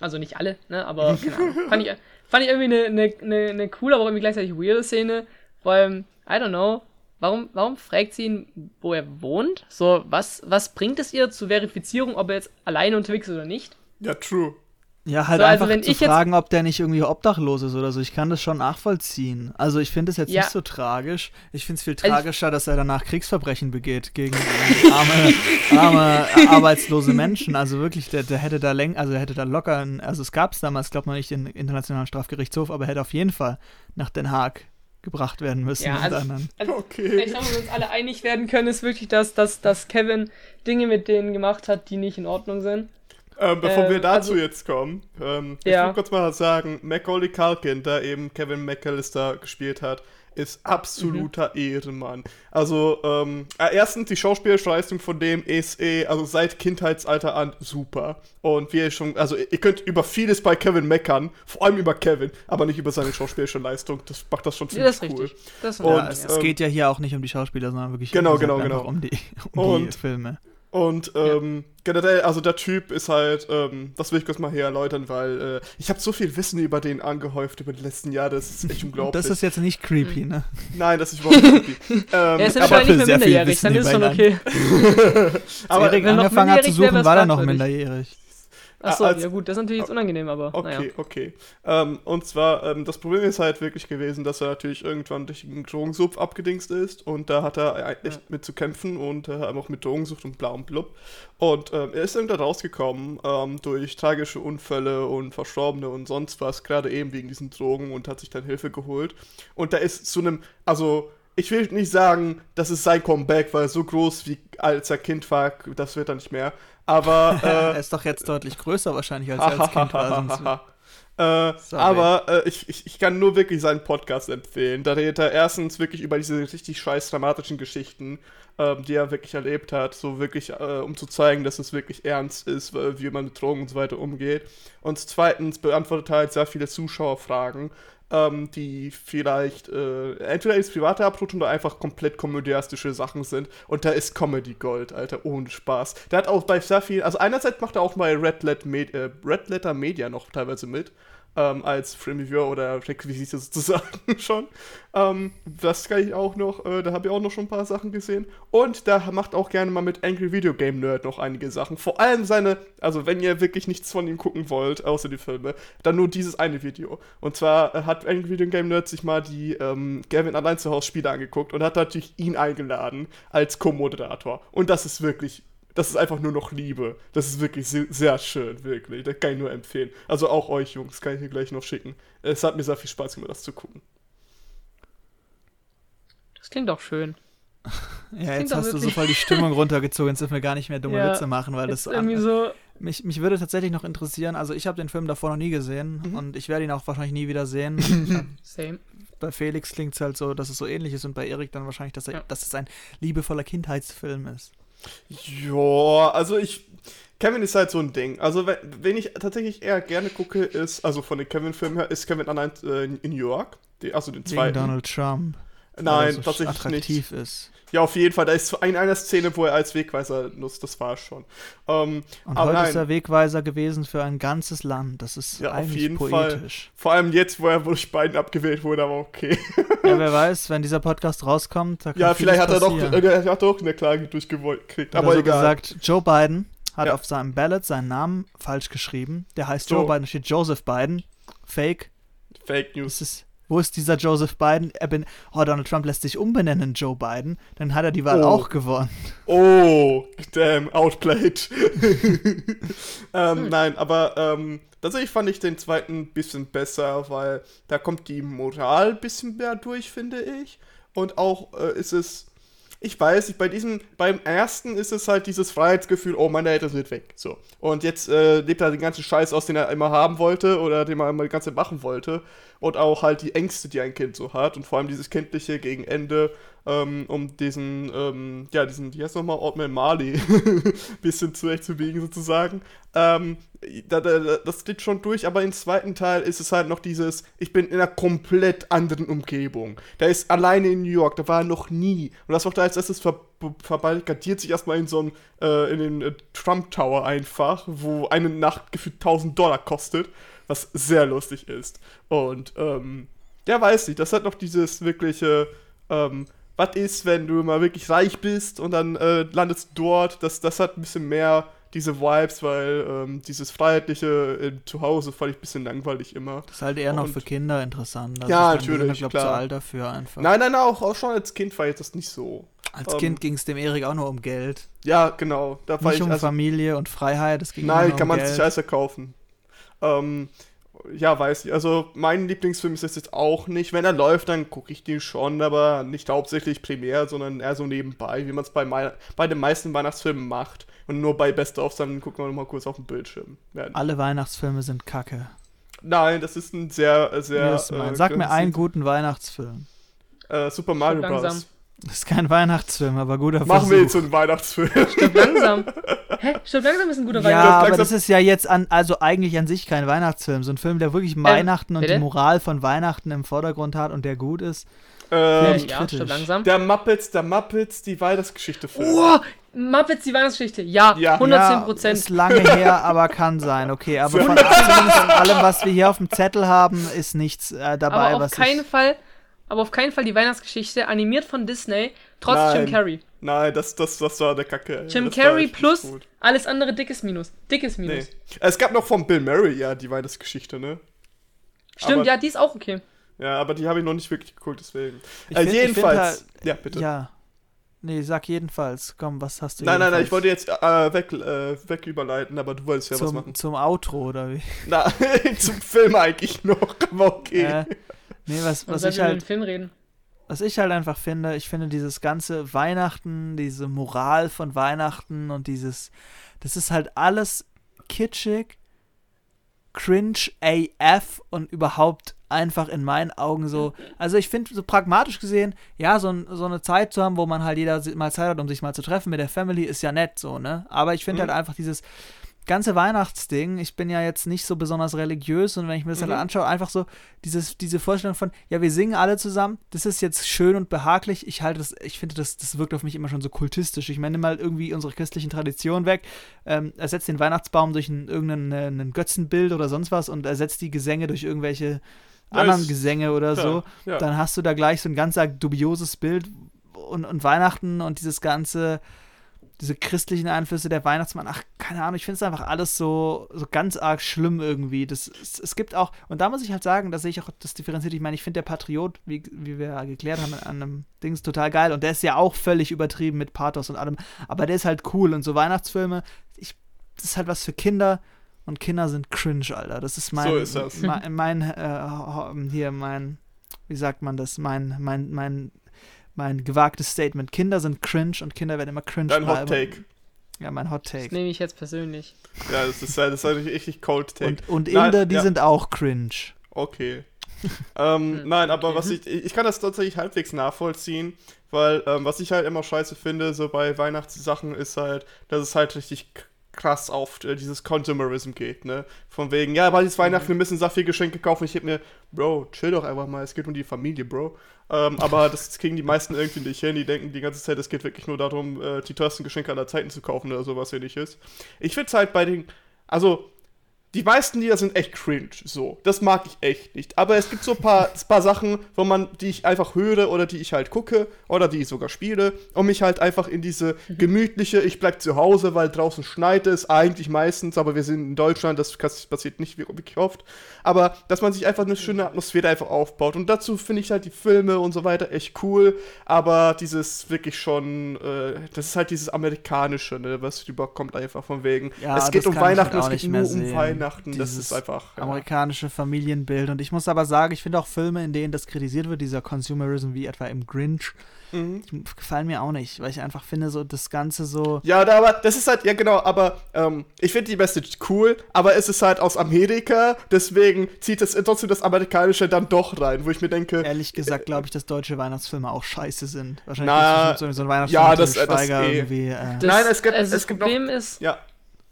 Also nicht alle, ne? Aber keine Ahnung. fand, ich, fand ich irgendwie eine, eine, eine, eine coole, aber auch irgendwie gleichzeitig weirde Szene. Vor allem, I don't know. Warum, warum fragt sie ihn, wo er wohnt? So, was, was bringt es ihr zur Verifizierung, ob er jetzt alleine unterwegs ist oder nicht? Ja, true. Ja, halt So, also einfach wenn zu ich jetzt- fragen, ob der nicht irgendwie obdachlos ist oder so. Ich kann das schon nachvollziehen. Also ich finde es jetzt Ja. nicht so tragisch. Ich finde es viel Also ich- tragischer, dass er danach Kriegsverbrechen begeht gegen arme, arme, arbeitslose Menschen. Also wirklich, der, der hätte da läng, also er hätte da locker, einen, also es gab es damals, glaube noch nicht den Internationalen Strafgerichtshof, aber er hätte auf jeden Fall nach Den Haag gebracht werden müssen. Ja, und also- dann, Also, Okay. Ich glaube, wir uns alle einig werden können, ist wirklich, dass, dass, dass Kevin Dinge mit denen gemacht hat, die nicht in Ordnung sind. Ähm, bevor Ähm, wir dazu also- jetzt kommen, ähm, ich Ja. will kurz mal sagen, Macaulay Culkin, der eben Kevin McAllister gespielt hat, ist absoluter Mhm. Ehrenmann. Also, ähm, äh, erstens, die schauspielerische Leistung von dem ist eh, also seit Kindheitsalter an super. Und wie ihr schon, also ihr könnt über vieles bei Kevin meckern, vor allem über Kevin, aber nicht über seine schauspielerische Leistung. Das macht das schon Ja, ziemlich das ist cool. richtig. Das Und, ja, es, ähm, geht ja hier auch nicht um die Schauspieler, sondern wirklich Genau, genau, einfach genau. um die, um Und- die Filme. Und ähm, generell, also der Typ ist halt, ähm, das will ich kurz mal hier erläutern, weil äh, ich habe so viel Wissen über den angehäuft über die letzten Jahre, das ist echt unglaublich. Das ist jetzt nicht creepy, ne? Nein, das ist überhaupt nicht creepy. ähm, Er ist aber anscheinend nicht mehr sehr viel minderjährig, dann ist schon über ihn okay. aber, wenn noch angefangen hat zu suchen, war er noch minderjährig. Achso, als- ja gut, das ist natürlich jetzt unangenehm, aber Okay, naja. okay. Ähm, und zwar, ähm, das Problem ist halt wirklich gewesen, dass er natürlich irgendwann durch einen Drogensucht abgedingst ist und da hat er e- echt mit zu kämpfen und äh, auch mit Drogensucht und bla und blub. Und ähm, er ist irgendwann rausgekommen ähm, durch tragische Unfälle und Verstorbene und sonst was, gerade eben wegen diesen Drogen und hat sich dann Hilfe geholt. Und da ist zu einem, also ich will nicht sagen, das ist sein Comeback, weil so groß wie als er Kind war, das wird er nicht mehr. Aber äh, er ist doch jetzt deutlich größer wahrscheinlich, als er als Kind war. sonst- äh, aber äh, ich, ich, ich kann nur wirklich seinen Podcast empfehlen. Da redet er erstens wirklich über diese richtig scheiß dramatischen Geschichten, ähm, die er wirklich erlebt hat, so wirklich, äh, um zu zeigen, dass es wirklich ernst ist, äh, wie man mit Drogen und so weiter umgeht. Und zweitens beantwortet er halt sehr viele Zuschauerfragen, ähm, die vielleicht äh, entweder ins Private abrufen oder einfach komplett komödiastische Sachen sind. Und da ist Comedy Gold, Alter, ohne Spaß. Der hat auch bei sehr viel, also einerseits macht er auch mal Red, Let Med äh, Red Letter Media noch teilweise mit. Ähm, als Filmreviewer oder Requisite sozusagen schon. Ähm, das kann ich auch noch, äh, da habe ich auch noch schon ein paar Sachen gesehen. Und da macht auch gerne mal mit Angry Video Game Nerd noch einige Sachen. Vor allem seine, also wenn ihr wirklich nichts von ihm gucken wollt, außer die Filme, dann nur dieses eine Video. Und zwar äh, hat Angry Video Game Nerd sich mal die ähm, Gavin allein zu Hause Spiele angeguckt und hat natürlich ihn eingeladen als Co-Moderator. Und das ist wirklich das ist einfach nur noch Liebe. Das ist wirklich se sehr schön, wirklich. Das kann ich nur empfehlen. Also auch euch, Jungs, kann ich hier gleich noch schicken. Es hat mir sehr viel Spaß gemacht, das zu gucken. Das klingt doch schön. Ja, jetzt hast du so voll die Stimmung runtergezogen, jetzt dürfen wir gar nicht mehr dumme Ja, Witze machen, weil das irgendwie so. mich, mich würde tatsächlich noch interessieren, also ich habe den Film davor noch nie gesehen Mhm. und ich werde ihn auch wahrscheinlich nie wieder sehen. Same. bei Felix klingt es halt so, dass es so ähnlich ist und bei Erik dann wahrscheinlich, dass, er, Ja. dass es ein liebevoller Kindheitsfilm ist. Ja, also ich. Kevin ist halt so ein Ding. Also, wenn, wen ich tatsächlich eher gerne gucke, ist, also von den Kevin-Filmen her, ist Kevin allein äh, in New York. Die, also den Wegen zweiten. Donald Trump. Nein, so tatsächlich nicht. attraktiv ist. Ja, auf jeden Fall. Da ist in einer Szene, wo er als Wegweiser nutzt, das war schon. Ähm, Und aber heute nein. ist er Wegweiser gewesen für ein ganzes Land. Das ist Ja, auf eigentlich jeden Fall. poetisch. vor allem jetzt, wo er durch Biden abgewählt wurde, aber okay. Ja, wer weiß, wenn dieser Podcast rauskommt, da kann Ja, vielleicht hat er, doch, er hat doch eine Klage durchgekriegt. Aber so egal. gesagt, Joe Biden hat Ja. auf seinem Ballot seinen Namen falsch geschrieben. Der heißt So. Joe Biden, steht Joseph Biden. Fake. Fake News. Das ist, wo ist dieser Joseph Biden? Er bin, oh, Donald Trump lässt sich umbenennen in Joe Biden. Dann hat er die Wahl Oh. auch gewonnen. Oh, damn, outplayed. ähm, Nein, aber ähm, tatsächlich fand ich den zweiten ein bisschen besser, weil da kommt die Moral ein bisschen mehr durch, finde ich. Und auch äh, ist es, ich weiß nicht, bei diesem, beim ersten ist es halt dieses Freiheitsgefühl, oh, meine Eltern sind weg. So. Und jetzt äh, lebt er den ganzen Scheiß aus, den er immer haben wollte oder den er immer die ganze Zeit machen wollte. Und auch halt die Ängste, die ein Kind so hat. Und vor allem dieses Kindliche gegen Ende, ähm, um diesen, ähm, ja, diesen, wie heißt nochmal, Ortman Marley, bisschen zurechtzubiegen sozusagen. Ähm, da, da, da- das geht schon durch, aber im zweiten Teil ist es halt noch dieses, ich bin in einer komplett anderen Umgebung. Der ist alleine in New York, da war er noch nie. Und das macht er als erstes ver verbarrikadiert sich erstmal in so einen, äh, in den äh, Trump Tower einfach, wo eine Nacht gefühlt 1000 Dollar kostet, was sehr lustig ist. Und, ähm, der weiß nicht, das hat noch dieses wirkliche, ähm, was ist, wenn du mal wirklich reich bist und dann äh, landest du dort, das, das hat ein bisschen mehr diese Vibes, weil ähm, dieses Freiheitliche äh, zu Hause fand ich ein bisschen langweilig immer. Das ist halt eher noch Und- für Kinder interessant. Das Ja, natürlich, sind, glaub, zu alt dafür einfach. Nein, nein, nein, auch, auch schon als Kind war jetzt das nicht so. Als ähm, Kind ging es dem Erik auch nur um Geld. Ja, genau. Da war Nicht ich um also, Familie und Freiheit. Es ging Nein, nur kann um man Geld. sich alles erkaufen. Ähm, ja, weiß ich. Also, mein Lieblingsfilm ist das jetzt auch nicht. Wenn er läuft, dann gucke ich den schon, aber nicht hauptsächlich primär, sondern eher so nebenbei, wie man es bei, bei den meisten Weihnachtsfilmen macht. Und nur bei Best-ofs, dann gucken wir noch mal kurz auf den Bildschirm. Ja. Alle Weihnachtsfilme sind kacke. Nein, das ist ein sehr, sehr. Äh, Sag mir einen guten Weihnachtsfilm. Äh, Super Mario. Bros. Das ist kein Weihnachtsfilm, aber guter Machen wir jetzt Versuch. so einen Weihnachtsfilm. Stirb langsam. Hä? Stirb langsam ist ein guter Ja, Weihnachts- aber das ist ja jetzt an, also eigentlich an sich kein Weihnachtsfilm. So ein Film, der wirklich Weihnachten und bitte? die Moral von Weihnachten im Vordergrund hat und der gut ist. ähm, ich ja, kritisch. langsam. der Muppets, der Muppets, die Weihnachtsgeschichte Film. Oh, Muppets, die Weihnachtsgeschichte. Ja, Ja. 110 Ja, Prozent. ist lange her, aber kann sein. Okay, aber von, allem, was wir hier auf dem Zettel haben, ist nichts äh, dabei, aber auf was keinen ich... Fall, aber auf keinen Fall die Weihnachtsgeschichte, animiert von Disney, trotz Nein. Jim Carrey. Nein, das, das, das war der Kacke. ey. Jim Das Carrey plus alles andere dickes Minus. Dickes Minus. Nee. Es gab noch von Bill Murray, ja, die Weihnachtsgeschichte, ne? Stimmt, Aber- ja, die ist auch okay. Ja, aber die habe ich noch nicht wirklich geguckt, deswegen. Ich äh, find- ich find jedenfalls. halt- ja, bitte. Ja. Nee, sag jedenfalls. Komm, was hast du nein, nein, nein, jedenfalls? ich wollte jetzt äh, weg, äh, weg überleiten, aber du wolltest ja was zum, machen. zum Outro, oder wie? Na, zum Film eigentlich noch, aber okay. Äh, nee, was, was ich halt den Film reden. was ich halt einfach finde, ich finde dieses ganze Weihnachten, diese Moral von Weihnachten und dieses, das ist halt alles kitschig, cringe AF und überhaupt einfach in meinen Augen so. Also ich finde so pragmatisch gesehen, ja, so, so eine Zeit zu haben, wo man halt jeder mal Zeit hat, um sich mal zu treffen mit der Family, ist ja nett so, ne? Aber ich finde Mhm. halt einfach dieses ganze Weihnachtsding, ich bin ja jetzt nicht so besonders religiös und wenn ich mir das Mhm. halt anschaue, einfach so dieses, diese Vorstellung von, ja, wir singen alle zusammen, das ist jetzt schön und behaglich. Ich halte das, ich finde, das, das wirkt auf mich immer schon so kultistisch. Ich meine, nimm mal irgendwie unsere christlichen Traditionen weg, ähm, ersetzt den Weihnachtsbaum durch ein, irgendein äh, ein Götzenbild oder sonst was und ersetzt die Gesänge durch irgendwelche Ja, anderen Gesänge oder so. Ja. Dann hast du da gleich so ein ganz dubioses Bild und, und Weihnachten und dieses ganze, diese christlichen Einflüsse der Weihnachtsmann, ach, keine Ahnung, ich finde es einfach alles so, so ganz arg schlimm irgendwie. Das, es, es gibt auch, und da muss ich halt sagen, da sehe ich auch das differenziert. Ich meine, ich finde der Patriot, wie, wie wir geklärt haben, an einem Dings total geil und der ist ja auch völlig übertrieben mit Pathos und allem, aber der ist halt cool und so Weihnachtsfilme, ich, das ist halt was für Kinder. Und Kinder sind cringe, Alter. Das ist mein, So ist das. mein, mein äh, hier mein, wie sagt man das? Mein, mein, mein, mein gewagtes Statement. Kinder sind cringe und Kinder werden immer cringe Dein Hot bleiben. Take. Ja, mein Hot Das Take. nehme ich jetzt persönlich. Ja, das ist, das ist ein richtig Cold Take. Und, und Nein, Inder, die ja. sind auch cringe. Okay. ähm, Hm, nein, aber okay. was ich, ich kann das tatsächlich halbwegs nachvollziehen, weil ähm, was ich halt immer scheiße finde, so bei Weihnachtssachen, ist halt, dass es halt richtig krass auf äh, dieses Consumerism geht, ne? Von wegen, ja, weil es Weihnachten, wir müssen saftige Geschenke kaufen. Ich heb mir, Bro, chill doch einfach mal, es geht um die Familie, Bro. Ähm, aber das kriegen die meisten irgendwie nicht hin. Die denken die ganze Zeit, es geht wirklich nur darum, äh, die teuersten Geschenke aller Zeiten zu kaufen oder sowas ähnliches. Ich find's halt bei den, also die meisten Lieder sind echt cringe, so. Das mag ich echt nicht. Aber es gibt so ein paar, paar Sachen, wo man, die ich einfach höre oder die ich halt gucke oder die ich sogar spiele, um mich halt einfach in diese gemütliche, ich bleib zu Hause, weil draußen schneit es, eigentlich meistens, aber wir sind in Deutschland, das passiert nicht wirklich oft. Aber, dass man sich einfach eine schöne Atmosphäre einfach aufbaut. Und dazu finde ich halt die Filme und so weiter echt cool, aber dieses wirklich schon, äh, das ist halt dieses Amerikanische, ne, was rüberkommt einfach von wegen. Ja, es geht um halt Weihnachten, es geht nur um sehen. Weihnachten, das Dieses ist einfach. Ja. Amerikanische Familienbild. Und ich muss aber sagen, ich finde auch Filme, in denen das kritisiert wird, dieser Consumerism, wie etwa im Grinch, Mhm. gefallen mir auch nicht, weil ich einfach finde, so das Ganze so. Ja, da, aber das ist halt, ja genau, aber ähm, ich finde die Message cool, aber es ist halt aus Amerika, deswegen zieht es trotzdem das Amerikanische dann doch rein, wo ich mir denke, Ehrlich gesagt, glaube ich, dass deutsche Weihnachtsfilme auch scheiße sind. Wahrscheinlich Na, so, so ein Weihnachtsfilm ja, das- Til das Schweiger eh. irgendwie. Äh, Das, Nein, es gibt- also es das gibt noch- Problem ist, ja,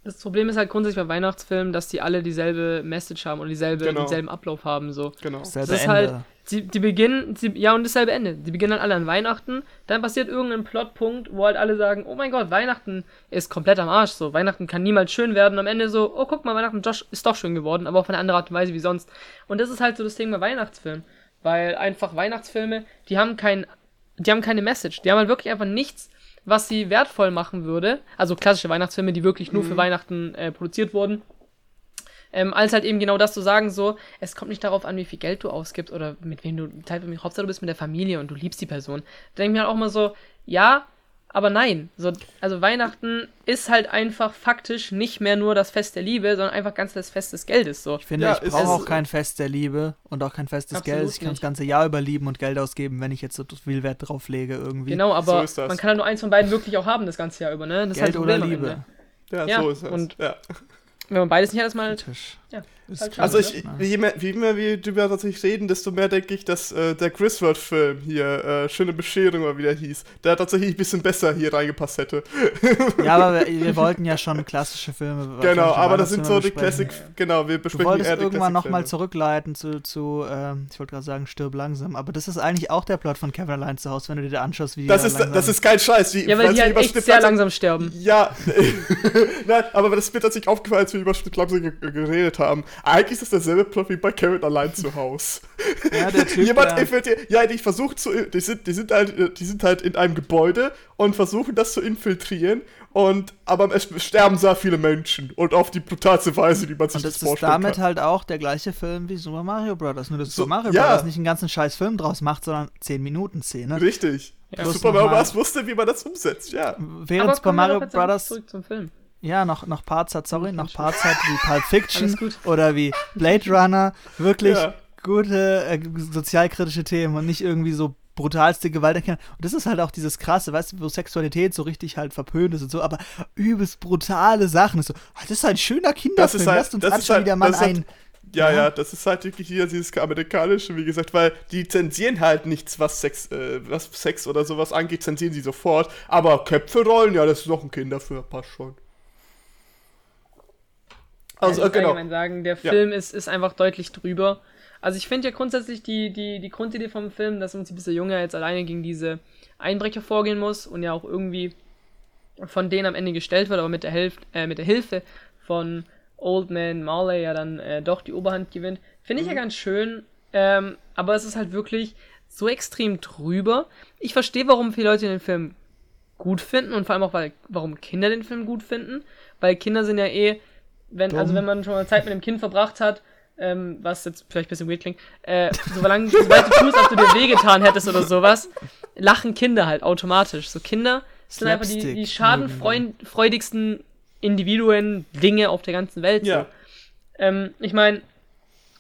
das Problem ist halt grundsätzlich bei Weihnachtsfilmen, dass die alle dieselbe Message haben und dieselbe, Genau. denselben Ablauf haben, so. genau. selbe Das ist Ende. halt, die, die beginnen, die, ja und dasselbe Ende. Die beginnen halt alle an Weihnachten, dann passiert irgendein Plotpunkt, wo halt alle sagen, oh mein Gott, Weihnachten ist komplett am Arsch, so, Weihnachten kann niemals schön werden und am Ende so, oh guck mal, Weihnachten Josh ist doch schön geworden, aber auf eine andere Art und Weise wie sonst. Und das ist halt so das Ding bei Weihnachtsfilmen, weil einfach Weihnachtsfilme, die haben kein, die haben keine Message, die haben halt wirklich einfach nichts, was sie wertvoll machen würde, also klassische Weihnachtsfilme, die wirklich nur für Mhm. Weihnachten äh, produziert wurden, ähm, als halt eben genau das zu sagen, so, es kommt nicht darauf an, wie viel Geld du ausgibst oder mit wem du, teilweise, Hauptsache du bist mit der Familie und du liebst die Person. Da denke ich mir halt auch mal so, ja, aber nein. So, also Weihnachten ist halt einfach faktisch nicht mehr nur das Fest der Liebe, sondern einfach ganz das Fest des Geldes. So. Ich finde, Ja, ich ist brauche auch kein Fest der Liebe und auch kein Fest des Geldes. Ich kann das ganze Jahr über lieben und Geld ausgeben, wenn ich jetzt so viel Wert drauf lege irgendwie. Genau, aber So man kann halt nur eins von beiden wirklich auch haben das ganze Jahr über, ne? Das halt Geld das oder Liebe. Ja, Ja, so ist es. und- ja. Wenn man beides nicht hat, ist man halt, Tisch. Ja, halt Also ich, je mehr, je mehr wir darüber tatsächlich reden, desto mehr denke ich, dass äh, der Griswold-Film hier, äh, Schöne Bescherung oder wie der hieß, der tatsächlich ein bisschen besser hier reingepasst hätte. Ja, aber wir, wir wollten ja schon klassische Filme. genau, aber das sind so die Classic, genau, wir Du besprechen wolltest eher die irgendwann nochmal zurückleiten zu, zu ähm, ich wollte gerade sagen, stirb langsam, aber das ist eigentlich auch der Plot von Kevin allein zu Hause, wenn du dir da anschaust, wie Das da ist, das ist kein Scheiß. Wie, ja, weil die wir halt über echt sehr langsam- langsam sterben. Ja, nein, aber das wird tatsächlich aufgefallen, als wir über Schnitt langsam ge geredet haben. Eigentlich ist das derselbe Plot wie bei Kevin allein zu Hause. Ja, der Typ, Jemand infiltriert, ja, die versucht zu, die sind, die sind halt, die sind halt in einem Gebäude und versuchen das zu infiltrieren und, aber es sterben sehr viele Menschen und auf die brutalste Weise, wie man sich und das, das ist vorstellen damit kann. halt auch der gleiche Film wie Super Mario Bros. Nur dass So, Super Mario ja. Bros. nicht einen ganzen scheiß Film draus macht, sondern 10 Minuten Szene. Richtig. Ja. Super Mario Bros. wusste, wie man das umsetzt, ja. Während Aber Super Mario Bros. zurück zum Film. Ja noch, noch Parts hat, sorry, noch hat wie Pulp Fiction oder wie Blade Runner, wirklich Ja. gute äh, sozialkritische Themen und nicht irgendwie so brutalste Gewalt erkennen. Und das ist halt auch dieses krasse, weißt du, wo Sexualität so richtig halt verpönt ist und so, aber übelst brutale Sachen. Ist so, ah, das ist ein schöner Kinderfilm, halt- lasst uns das ist anschauen, halt- wie der Mann das halt- ein... Ja, Ja. ja, das ist halt wirklich hier dieses amerikanische, wie gesagt, weil die zensieren halt nichts, was Sex, äh, was Sex oder sowas angeht, zensieren sie sofort. Aber Köpfe rollen, ja, das ist noch ein Kinderfilm, passt schon. Also, ja, äh, ich will genau. sagen, der Ja. Film ist, ist einfach deutlich drüber. Also ich finde ja grundsätzlich die, die, die Grundidee vom Film, dass im Prinzip dieser Junge jetzt alleine gegen diese Einbrecher vorgehen muss und ja auch irgendwie von denen am Ende gestellt wird, aber mit der, Hilf äh, mit der Hilfe von Old Man Marley ja dann äh, doch die Oberhand gewinnt. Finde ich Mhm. ja ganz schön, ähm, aber es ist halt wirklich so extrem drüber. Ich verstehe, warum viele Leute den Film gut finden und vor allem auch, weil, warum Kinder den Film gut finden, weil Kinder sind ja eh, wenn, also wenn man schon mal Zeit mit dem Kind verbracht hat, ähm, was jetzt vielleicht ein bisschen weird klingt, äh, solange, sobald du tust, als du dir wehgetan hättest oder sowas, lachen Kinder halt automatisch. So Kinder sind einfach die, die schadenfreudigsten Individuen, Dinge auf der ganzen Welt. Ja. So. Ähm, ich meine,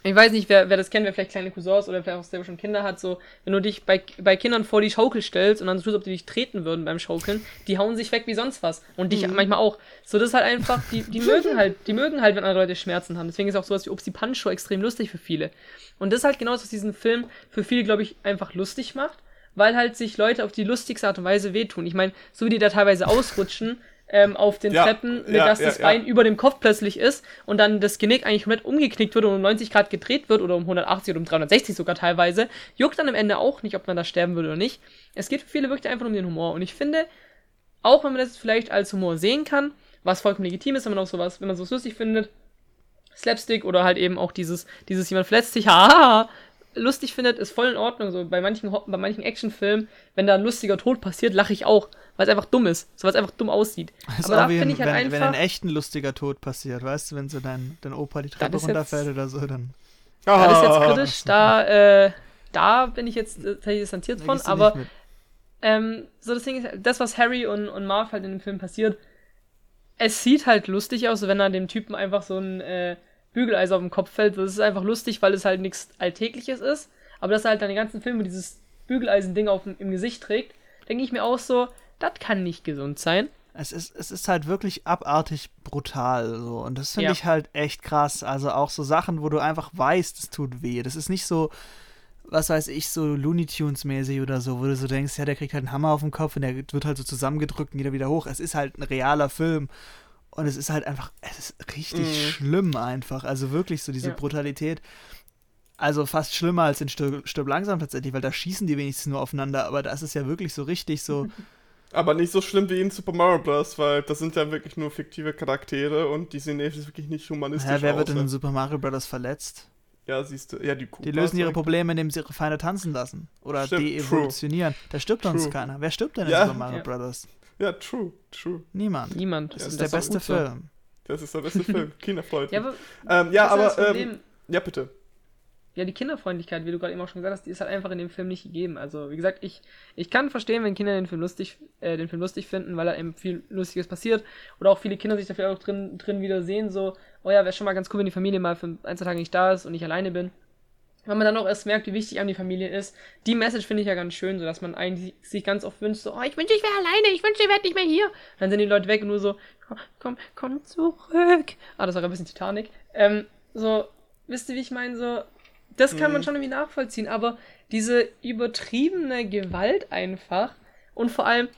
ich weiß nicht, wer, wer das kennt, wer vielleicht kleine Cousins oder vielleicht auch selber schon Kinder hat, so, wenn du dich bei, bei Kindern vor die Schaukel stellst und dann so tust, ob die dich treten würden beim Schaukeln, die hauen sich weg wie sonst was. Und dich manchmal auch. So, das ist halt einfach, die, die mögen halt, die mögen halt, wenn andere Leute Schmerzen haben. Deswegen ist auch sowas wie Upsi Pancho extrem lustig für viele. Und das ist halt genau das, was diesen Film für viele, glaube ich, einfach lustig macht, weil halt sich Leute auf die lustigste Art und Weise wehtun. Ich meine, so wie die da teilweise ausrutschen, ähm, auf den Ja, Treppen, mit ja, dass ja, das. Bein über dem Kopf plötzlich ist und dann das Genick eigentlich komplett umgeknickt wird und um 90 Grad gedreht wird oder um 180 oder um 360 sogar teilweise, juckt dann am Ende auch nicht, ob man da sterben würde oder nicht. Es geht für viele wirklich einfach um den Humor und ich finde, auch wenn man das vielleicht als Humor sehen kann, was vollkommen legitim ist, wenn man auch sowas, wenn man sowas lustig findet, Slapstick oder halt eben auch dieses, dieses jemand verletzt sich, haha, lustig findet, ist voll in Ordnung. So bei manchen, bei manchen Actionfilmen, wenn da ein lustiger Tod passiert, lache ich auch, weil es einfach dumm ist, so weil es einfach dumm aussieht. Ist Aber auch da wie finde ich halt wenn, wenn einfach, ein echt ein lustiger Tod passiert, weißt du, wenn so dein, dein Opa die Treppe ist jetzt- runterfällt oder so, dann ja, das ist jetzt Ah. kritisch, da, äh, da bin ich jetzt äh, tatsächlich distanziert von, aber ähm, so das Ding ist, das, was Harry und, und Marv halt in dem Film passiert, es sieht halt lustig aus, wenn er dem Typen einfach so ein äh, Bügeleis auf den Kopf fällt. Das ist einfach lustig, weil es halt nichts Alltägliches ist. Aber dass er halt dann den ganzen Film mit dieses Bügeleisen-Ding auf dem- im Gesicht trägt, denke ich mir auch so, das kann nicht gesund sein. Es ist, es ist halt wirklich abartig brutal so. Und das finde Ja. ich halt echt krass. Also auch so Sachen, wo du einfach weißt, es tut weh. Das ist nicht so, was weiß ich, so Looney Tunes mäßig oder so, wo du so denkst, ja, der kriegt halt einen Hammer auf den Kopf und der wird halt so zusammengedrückt und geht er wieder hoch. Es ist halt ein realer Film. Und es ist halt einfach, es ist richtig Mhm. schlimm einfach. Also wirklich so diese Ja. brutalität. Also fast schlimmer als in Stirb, Stirb langsam tatsächlich, weil da schießen die wenigstens nur aufeinander, aber das ist ja wirklich so richtig so. Aber nicht so schlimm wie in Super Mario Bros., weil das sind ja wirklich nur fiktive Charaktere und die sehen jetzt wirklich nicht humanistisch Hä, wer aus. wird denn ja. in Super Mario Bros. verletzt? Ja, siehst du. Ja, die Kuh. Die lösen ihre Probleme, indem sie ihre Feinde tanzen lassen. Oder Stimmt, de-evolutionieren. Da stirbt sonst True. keiner. Wer stirbt denn in Ja. Super Mario Ja. Brothers? Ja, true, true. Niemand. Niemand. Das Ja, ist Und der beste gut so. Film. Das ist der beste Film. Kinderfreundlich. Ja, aber, ähm, ja das aber, das ähm, ja, bitte. Ja, die Kinderfreundlichkeit, wie du gerade eben auch schon gesagt hast, die ist halt einfach in dem Film nicht gegeben. Also, wie gesagt, ich, ich kann verstehen, wenn Kinder den Film lustig, äh, den Film lustig finden, weil da eben viel Lustiges passiert. Oder auch viele Kinder sich dafür auch drin, drin wieder sehen, so, oh ja, wäre schon mal ganz cool, wenn die Familie mal für ein, zwei Tage nicht da ist und ich alleine bin. Wenn man dann auch erst merkt, wie wichtig einem die Familie ist. Die Message finde ich ja ganz schön, so dass man eigentlich sich ganz oft wünscht, so, oh, ich wünsche, ich wäre alleine, ich wünsche, ich wäre nicht mehr hier. Dann sind die Leute weg und nur so, komm, komm, komm zurück. Ah, das war ein bisschen Titanic. Ähm, so, wisst ihr, wie ich meine, so, das kann man schon irgendwie nachvollziehen, aber diese übertriebene Gewalt einfach und vor allem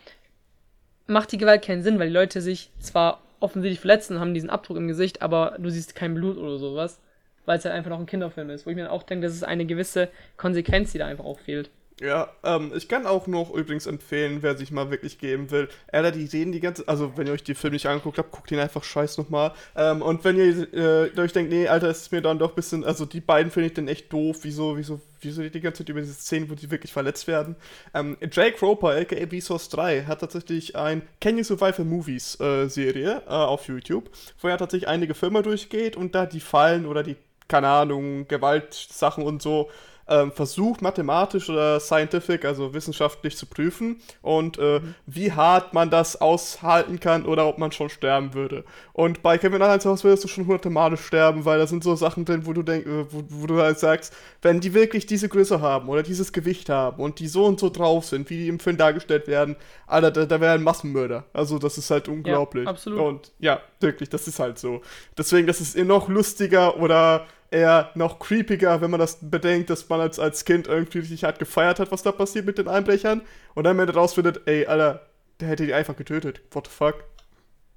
macht die Gewalt keinen Sinn, weil die Leute sich zwar offensichtlich verletzen, haben diesen Abdruck im Gesicht, aber du siehst kein Blut oder sowas, weil es halt einfach noch ein Kinderfilm ist, wo ich mir auch denke, das ist eine gewisse Konsequenz, die da einfach auch fehlt. Ja, ähm, ich kann auch noch übrigens empfehlen, wer sich mal wirklich geben will. Alter, die sehen die ganze, also wenn ihr euch die Filme nicht angeguckt habt, guckt ihn einfach scheiß nochmal. Ähm, und wenn ihr äh, euch denkt, nee, Alter, ist mir dann doch ein bisschen, also die beiden finde ich dann echt doof, wieso, wieso, wieso die ganze Zeit über diese Szenen, wo die wirklich verletzt werden. Ähm, Jake Roper, aka Vsauce 3, hat tatsächlich ein Can You Survive a Movies äh, Serie äh, auf YouTube, wo er tatsächlich einige Filme durchgeht und da die Fallen oder die, keine Ahnung, Gewaltsachen und so ähm, versucht, mathematisch oder scientific, also wissenschaftlich zu prüfen und äh, wie hart man das aushalten kann oder ob man schon sterben würde. Und bei Kevin Alleins Haus würdest du schon hunderte Male sterben, weil da sind so Sachen drin, wo du denk, äh, wo, wo du halt sagst, wenn die wirklich diese Größe haben oder dieses Gewicht haben und die so und so drauf sind, wie die im Film dargestellt werden, Alter, da, da wären Massenmörder. Also das ist halt unglaublich. absolut. Und ja, wirklich, das ist halt so. Deswegen, das ist noch lustiger oder eher noch creepiger, wenn man das bedenkt, dass man als, als Kind irgendwie richtig hart gefeiert hat, was da passiert mit den Einbrechern. Und dann am Ende rausfindet, ey, Alter, der hätte die einfach getötet. What the fuck?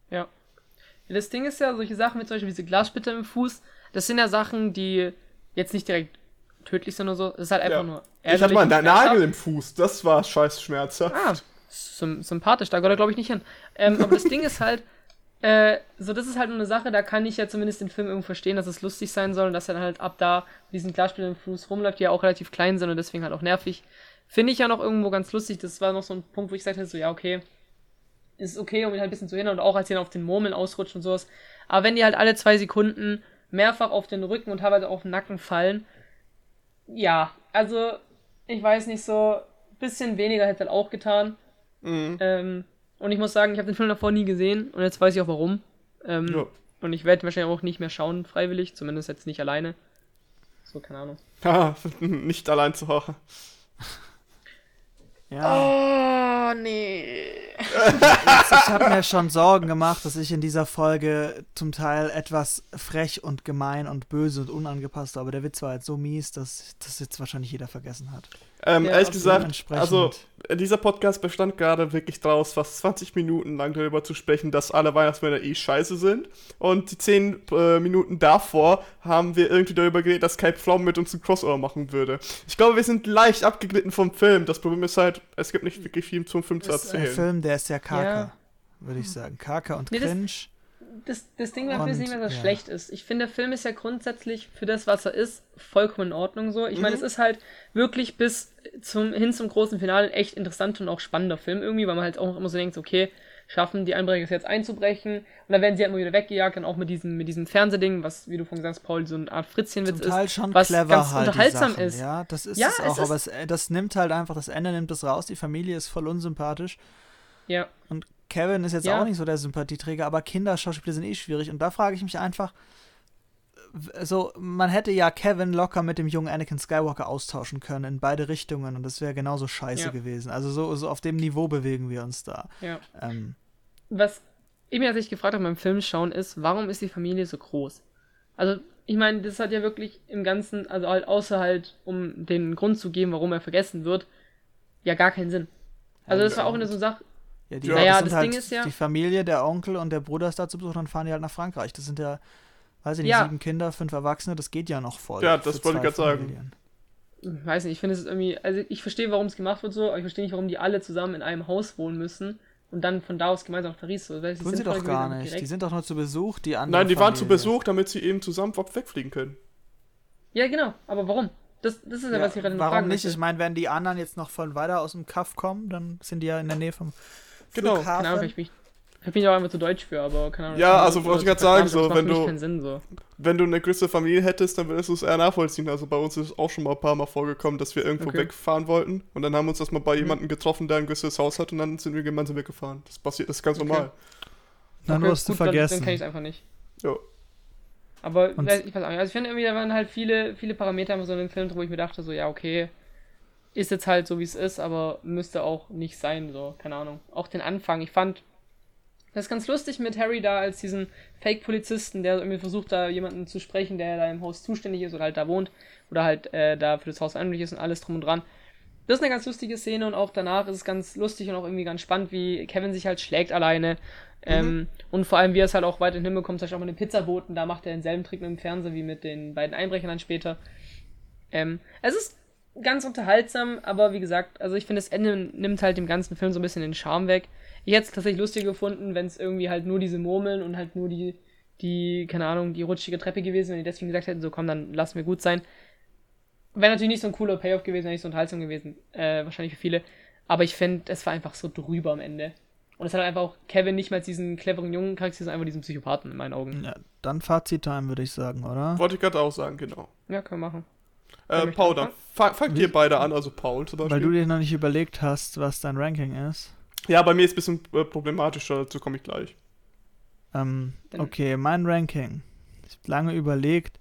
Ja. Das Ding ist ja, solche Sachen wie zum Beispiel diese Glassplitter im Fuß, das sind ja Sachen, die jetzt nicht direkt tödlich sind oder so. Das ist halt einfach Ja. nur. Ich hatte mal einen Nagel im Fuß, das war scheiß schmerzhaft. Ah, sym sympathisch, da gehört er glaube ich nicht hin. Ähm, aber das Ding ist halt, äh, so das ist halt nur eine Sache, da kann ich ja zumindest den Film irgendwo verstehen, dass es lustig sein soll und dass er dann halt ab da mit diesen Glasspielern im Fuß rumläuft, die ja auch relativ klein sind und deswegen halt auch nervig. Finde ich ja noch irgendwo ganz lustig. Das war noch so ein Punkt, wo ich sagte, so, ja, okay, ist okay, um ihn halt ein bisschen zu hindern und auch als er auf den Murmeln ausrutscht und sowas. Aber wenn die halt alle zwei Sekunden mehrfach auf den Rücken und teilweise auf den Nacken fallen, ja, also ich weiß nicht, so ein bisschen weniger hätte halt auch getan. Mhm. Ähm, und ich muss sagen, ich habe den Film davor nie gesehen und jetzt weiß ich auch warum. Ähm, Ja. Und ich werde wahrscheinlich auch nicht mehr schauen, freiwillig, zumindest jetzt nicht alleine. So, keine Ahnung. Haha, nicht allein zu Hause. Ja. Oh, nee. ich habe mir schon Sorgen gemacht, dass ich in dieser Folge zum Teil etwas frech und gemein und böse und unangepasst war. Aber der Witz war jetzt so mies, dass das jetzt wahrscheinlich jeder vergessen hat. Ähm, Ja, ehrlich gesagt, also dieser Podcast bestand gerade wirklich draus, fast 20 Minuten lang darüber zu sprechen, dass alle Weihnachtsmänner eh scheiße sind. Und die 10 äh, Minuten davor haben wir irgendwie darüber geredet, dass Kai Pflaum mit uns ein Crossover machen würde. Ich glaube, wir sind leicht abgeglitten vom Film. Das Problem ist halt, es gibt nicht wirklich viel zum Film zu Das ist ein erzählen. Film, der ist sehr karker, Ja. würde ich sagen. Karker und Nee, das- cringe. Das, das Ding dafür ist Und, nicht mehr, dass es ja. schlecht ist. Ich finde, der Film ist ja grundsätzlich für das, was er ist, vollkommen in Ordnung so. Ich meine, Mhm. es ist halt wirklich bis zum, hin zum großen Finale ein echt interessanter und auch spannender Film irgendwie, weil man halt auch immer so denkt, okay, schaffen die Einbrecher es jetzt einzubrechen und dann werden sie halt immer wieder weggejagt, dann auch mit diesem, mit diesem Fernsehding, was, wie du vorhin gesagt hast, Paul, so eine Art Fritzchenwitz Zum Teil ist, schon was clever ganz halt unterhaltsam ist. Ja, das ist Ja, es es auch, ist- aber es, das nimmt halt einfach, das Ende nimmt es raus, die Familie ist voll unsympathisch Ja. und Kevin ist jetzt Ja. auch nicht so der Sympathieträger, aber Kinderschauspieler sind eh schwierig und da frage ich mich einfach, so, man hätte ja Kevin locker mit dem jungen Anakin Skywalker austauschen können in beide Richtungen und das wäre genauso scheiße Ja. gewesen. Also so, so auf dem Niveau bewegen wir uns da. Ja. Ähm, was ich mir tatsächlich gefragt habe beim Film schauen ist, warum ist die Familie so groß? Also, ich meine, das hat ja wirklich im Ganzen, also halt außer halt, um den Grund zu geben, warum er vergessen wird, ja gar keinen Sinn. Also das war auch eine so Sache, ja, die, Ja, naja, das sind das halt Ding ist ja- die Familie, der Onkel und der Bruder ist da zu Besuch, dann fahren die halt nach Frankreich. Das sind ja, weiß ich nicht, Ja. sieben Kinder, fünf Erwachsene, das geht ja noch voll. Ja, das wollte ich grad sagen. Ich weiß nicht, ich finde es ist irgendwie, also ich verstehe, warum es gemacht wird so, aber ich verstehe nicht, warum die alle zusammen in einem Haus wohnen müssen und dann von da aus gemeinsam nach Paris so. Das Tun sie doch gar nicht. direkt- Die sind doch nur zu Besuch, die anderen. Nein, die waren zu Familie. Besuch, damit sie eben zusammen wegfliegen können. Ja, genau, aber warum? Das, das ist ja, Ja, was ich gerade noch warum fragen nicht? möchte. Ich meine, wenn die anderen jetzt noch von weiter aus dem Kaff kommen, dann sind die ja in der Nähe vom, Genau. Keine Ahnung, Flughafen. bin ich, vielleicht bin ich auch einfach zu deutsch für, aber keine Ahnung. Ja, also wollte ich zu sagen, so, wenn mich du- Sinn, so. Wenn du eine größere Familie hättest, dann würdest du es eher nachvollziehen. Also bei uns ist es auch schon mal ein paar Mal vorgekommen, dass wir irgendwo Okay. wegfahren wollten. Und dann haben wir uns das mal bei Mhm. jemandem getroffen, der ein größeres Haus hat und dann sind wir gemeinsam weggefahren. Das passiert, das ist ganz Okay. normal. Dann Okay, wirst du gut, dann- vergessen. Dann kann ich es einfach nicht. Ja. Aber Und- ich weiß auch nicht. Also ich finde irgendwie, da waren halt viele, viele Parameter einfach so in dem Film, drin, wo ich mir dachte, so, ja, okay, ist jetzt halt so, wie es ist, aber müsste auch nicht sein, so, keine Ahnung. Auch den Anfang, ich fand das ist ganz lustig mit Harry da als diesen Fake-Polizisten, der irgendwie versucht, da jemanden zu sprechen, der da im Haus zuständig ist oder halt da wohnt oder halt äh, da für das Haus verantwortlich ist und alles drum und dran. Das ist eine ganz lustige Szene und auch danach ist es ganz lustig und auch irgendwie ganz spannend, wie Kevin sich halt schlägt alleine. Ähm, und vor allem, wie er es halt auch weiterhin hinbekommt, zum Beispiel auch mit den Pizzaboten, da macht er denselben Trick mit dem Fernseher wie mit den beiden Einbrechern dann später. Ähm, es ist ganz unterhaltsam, aber wie gesagt, also ich finde, das Ende nimmt halt dem ganzen Film so ein bisschen den Charme weg. Ich hätte es tatsächlich lustiger gefunden, wenn es irgendwie halt nur diese Murmeln und halt nur die, die, keine Ahnung, die rutschige Treppe gewesen, wenn die deswegen gesagt hätten, so komm, dann lass mir gut sein. Wäre natürlich nicht so ein cooler Payoff gewesen, wäre nicht so unterhaltsam gewesen, äh, wahrscheinlich für viele. Aber ich finde, es war einfach so drüber am Ende. Und es hat einfach auch Kevin nicht mal als diesen cleveren jungen Charakter, sondern einfach diesen Psychopathen in meinen Augen. Ja, dann Fazit-Time, würde ich sagen, oder? Wollte ich gerade auch sagen, genau. Ja, können wir machen. Äh, Paul, dann fangt ihr beide an, also Paul zum Beispiel. Weil du dir noch nicht überlegt hast, was dein Ranking ist. ja, bei mir ist es ein bisschen äh, problematischer, dazu komme ich gleich. Ähm, okay, mein Ranking. Ich habe lange überlegt.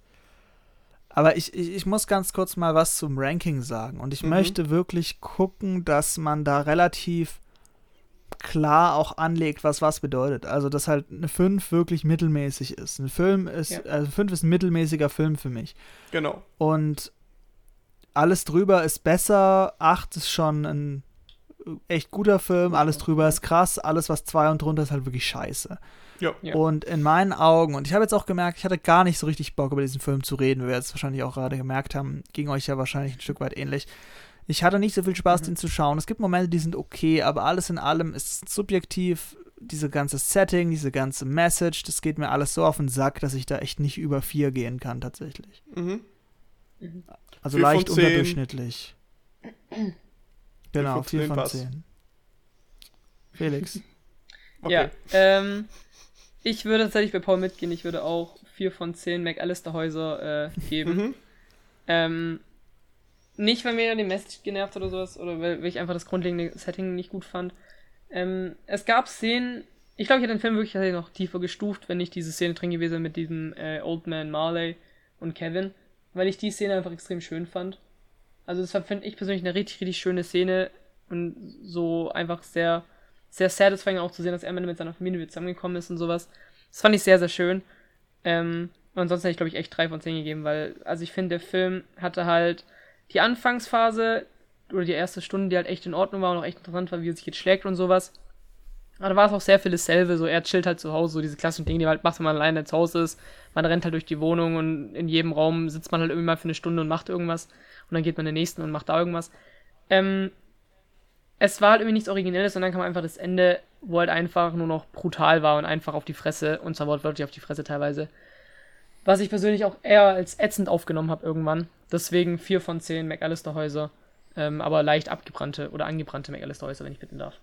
Aber ich, ich, ich muss ganz kurz mal was zum Ranking sagen. Und ich Mhm. möchte wirklich gucken, dass man da relativ klar auch anlegt, was was bedeutet. Also, dass halt eine 5 wirklich mittelmäßig ist. Ein Film ist, Ja. also 5 ist ein mittelmäßiger Film für mich. Genau. Und alles drüber ist besser. 8 ist schon ein echt guter Film. Alles drüber ist krass. Alles, was 2 und drunter ist, halt wirklich scheiße. Ja. Ja. Und in meinen Augen, und ich habe jetzt auch gemerkt, ich hatte gar nicht so richtig Bock, über diesen Film zu reden, wie wir jetzt wahrscheinlich auch gerade gemerkt haben, ging euch ja wahrscheinlich ein Stück weit ähnlich. Ich hatte nicht so viel Spaß, Mhm. den zu schauen. Es gibt Momente, die sind okay, aber alles in allem ist subjektiv. Diese ganze Setting, diese ganze Message, das geht mir alles so auf den Sack, dass ich da echt nicht über vier gehen kann, tatsächlich. Mhm. Also leicht unterdurchschnittlich. Genau, von 4 zehn von was? 10. Felix. Okay. Ja, ähm, ich würde tatsächlich bei Paul mitgehen. Ich würde auch 4 von 10 McAllister-Häuser äh, geben. Mhm. Ähm, nicht, weil mir die Message genervt hat oder sowas, oder weil, weil ich einfach das grundlegende Setting nicht gut fand. Ähm, es gab Szenen, ich glaube, ich hätte den Film wirklich noch tiefer gestuft, wenn nicht diese Szene drin gewesen wäre mit diesem äh, Old Man Marley und Kevin, weil ich die Szene einfach extrem schön fand. Also das finde ich persönlich eine richtig, richtig schöne Szene und so einfach sehr, sehr satisfying auch zu sehen, dass er mit seiner Familie wieder zusammengekommen ist und sowas. Das fand ich sehr, sehr schön. Ähm, und ansonsten hätte ich, glaube ich, echt 3 von 10 gegeben, weil, also ich finde, der Film hatte halt die Anfangsphase oder die erste Stunde, die halt echt in Ordnung war und auch echt interessant war, wie er sich jetzt schlägt und sowas. Aber da war es auch sehr viel dasselbe, so er chillt halt zu Hause, so diese klassischen Dinge, die man halt macht, wenn man alleine zu Hause ist. Man rennt halt durch die Wohnung und in jedem Raum sitzt man halt irgendwie mal für eine Stunde und macht irgendwas. Und dann geht man in den nächsten und macht da irgendwas. Ähm, es war halt irgendwie nichts Originelles und dann kam einfach das Ende, wo halt einfach nur noch brutal war und einfach auf die Fresse, und zwar wortwörtlich auf die Fresse teilweise. Was ich persönlich auch eher als ätzend aufgenommen habe irgendwann. Deswegen 4 von 10 McAllister-Häuser. Ähm, aber leicht abgebrannte oder angebrannte McAllister-Häuser, wenn ich bitten darf.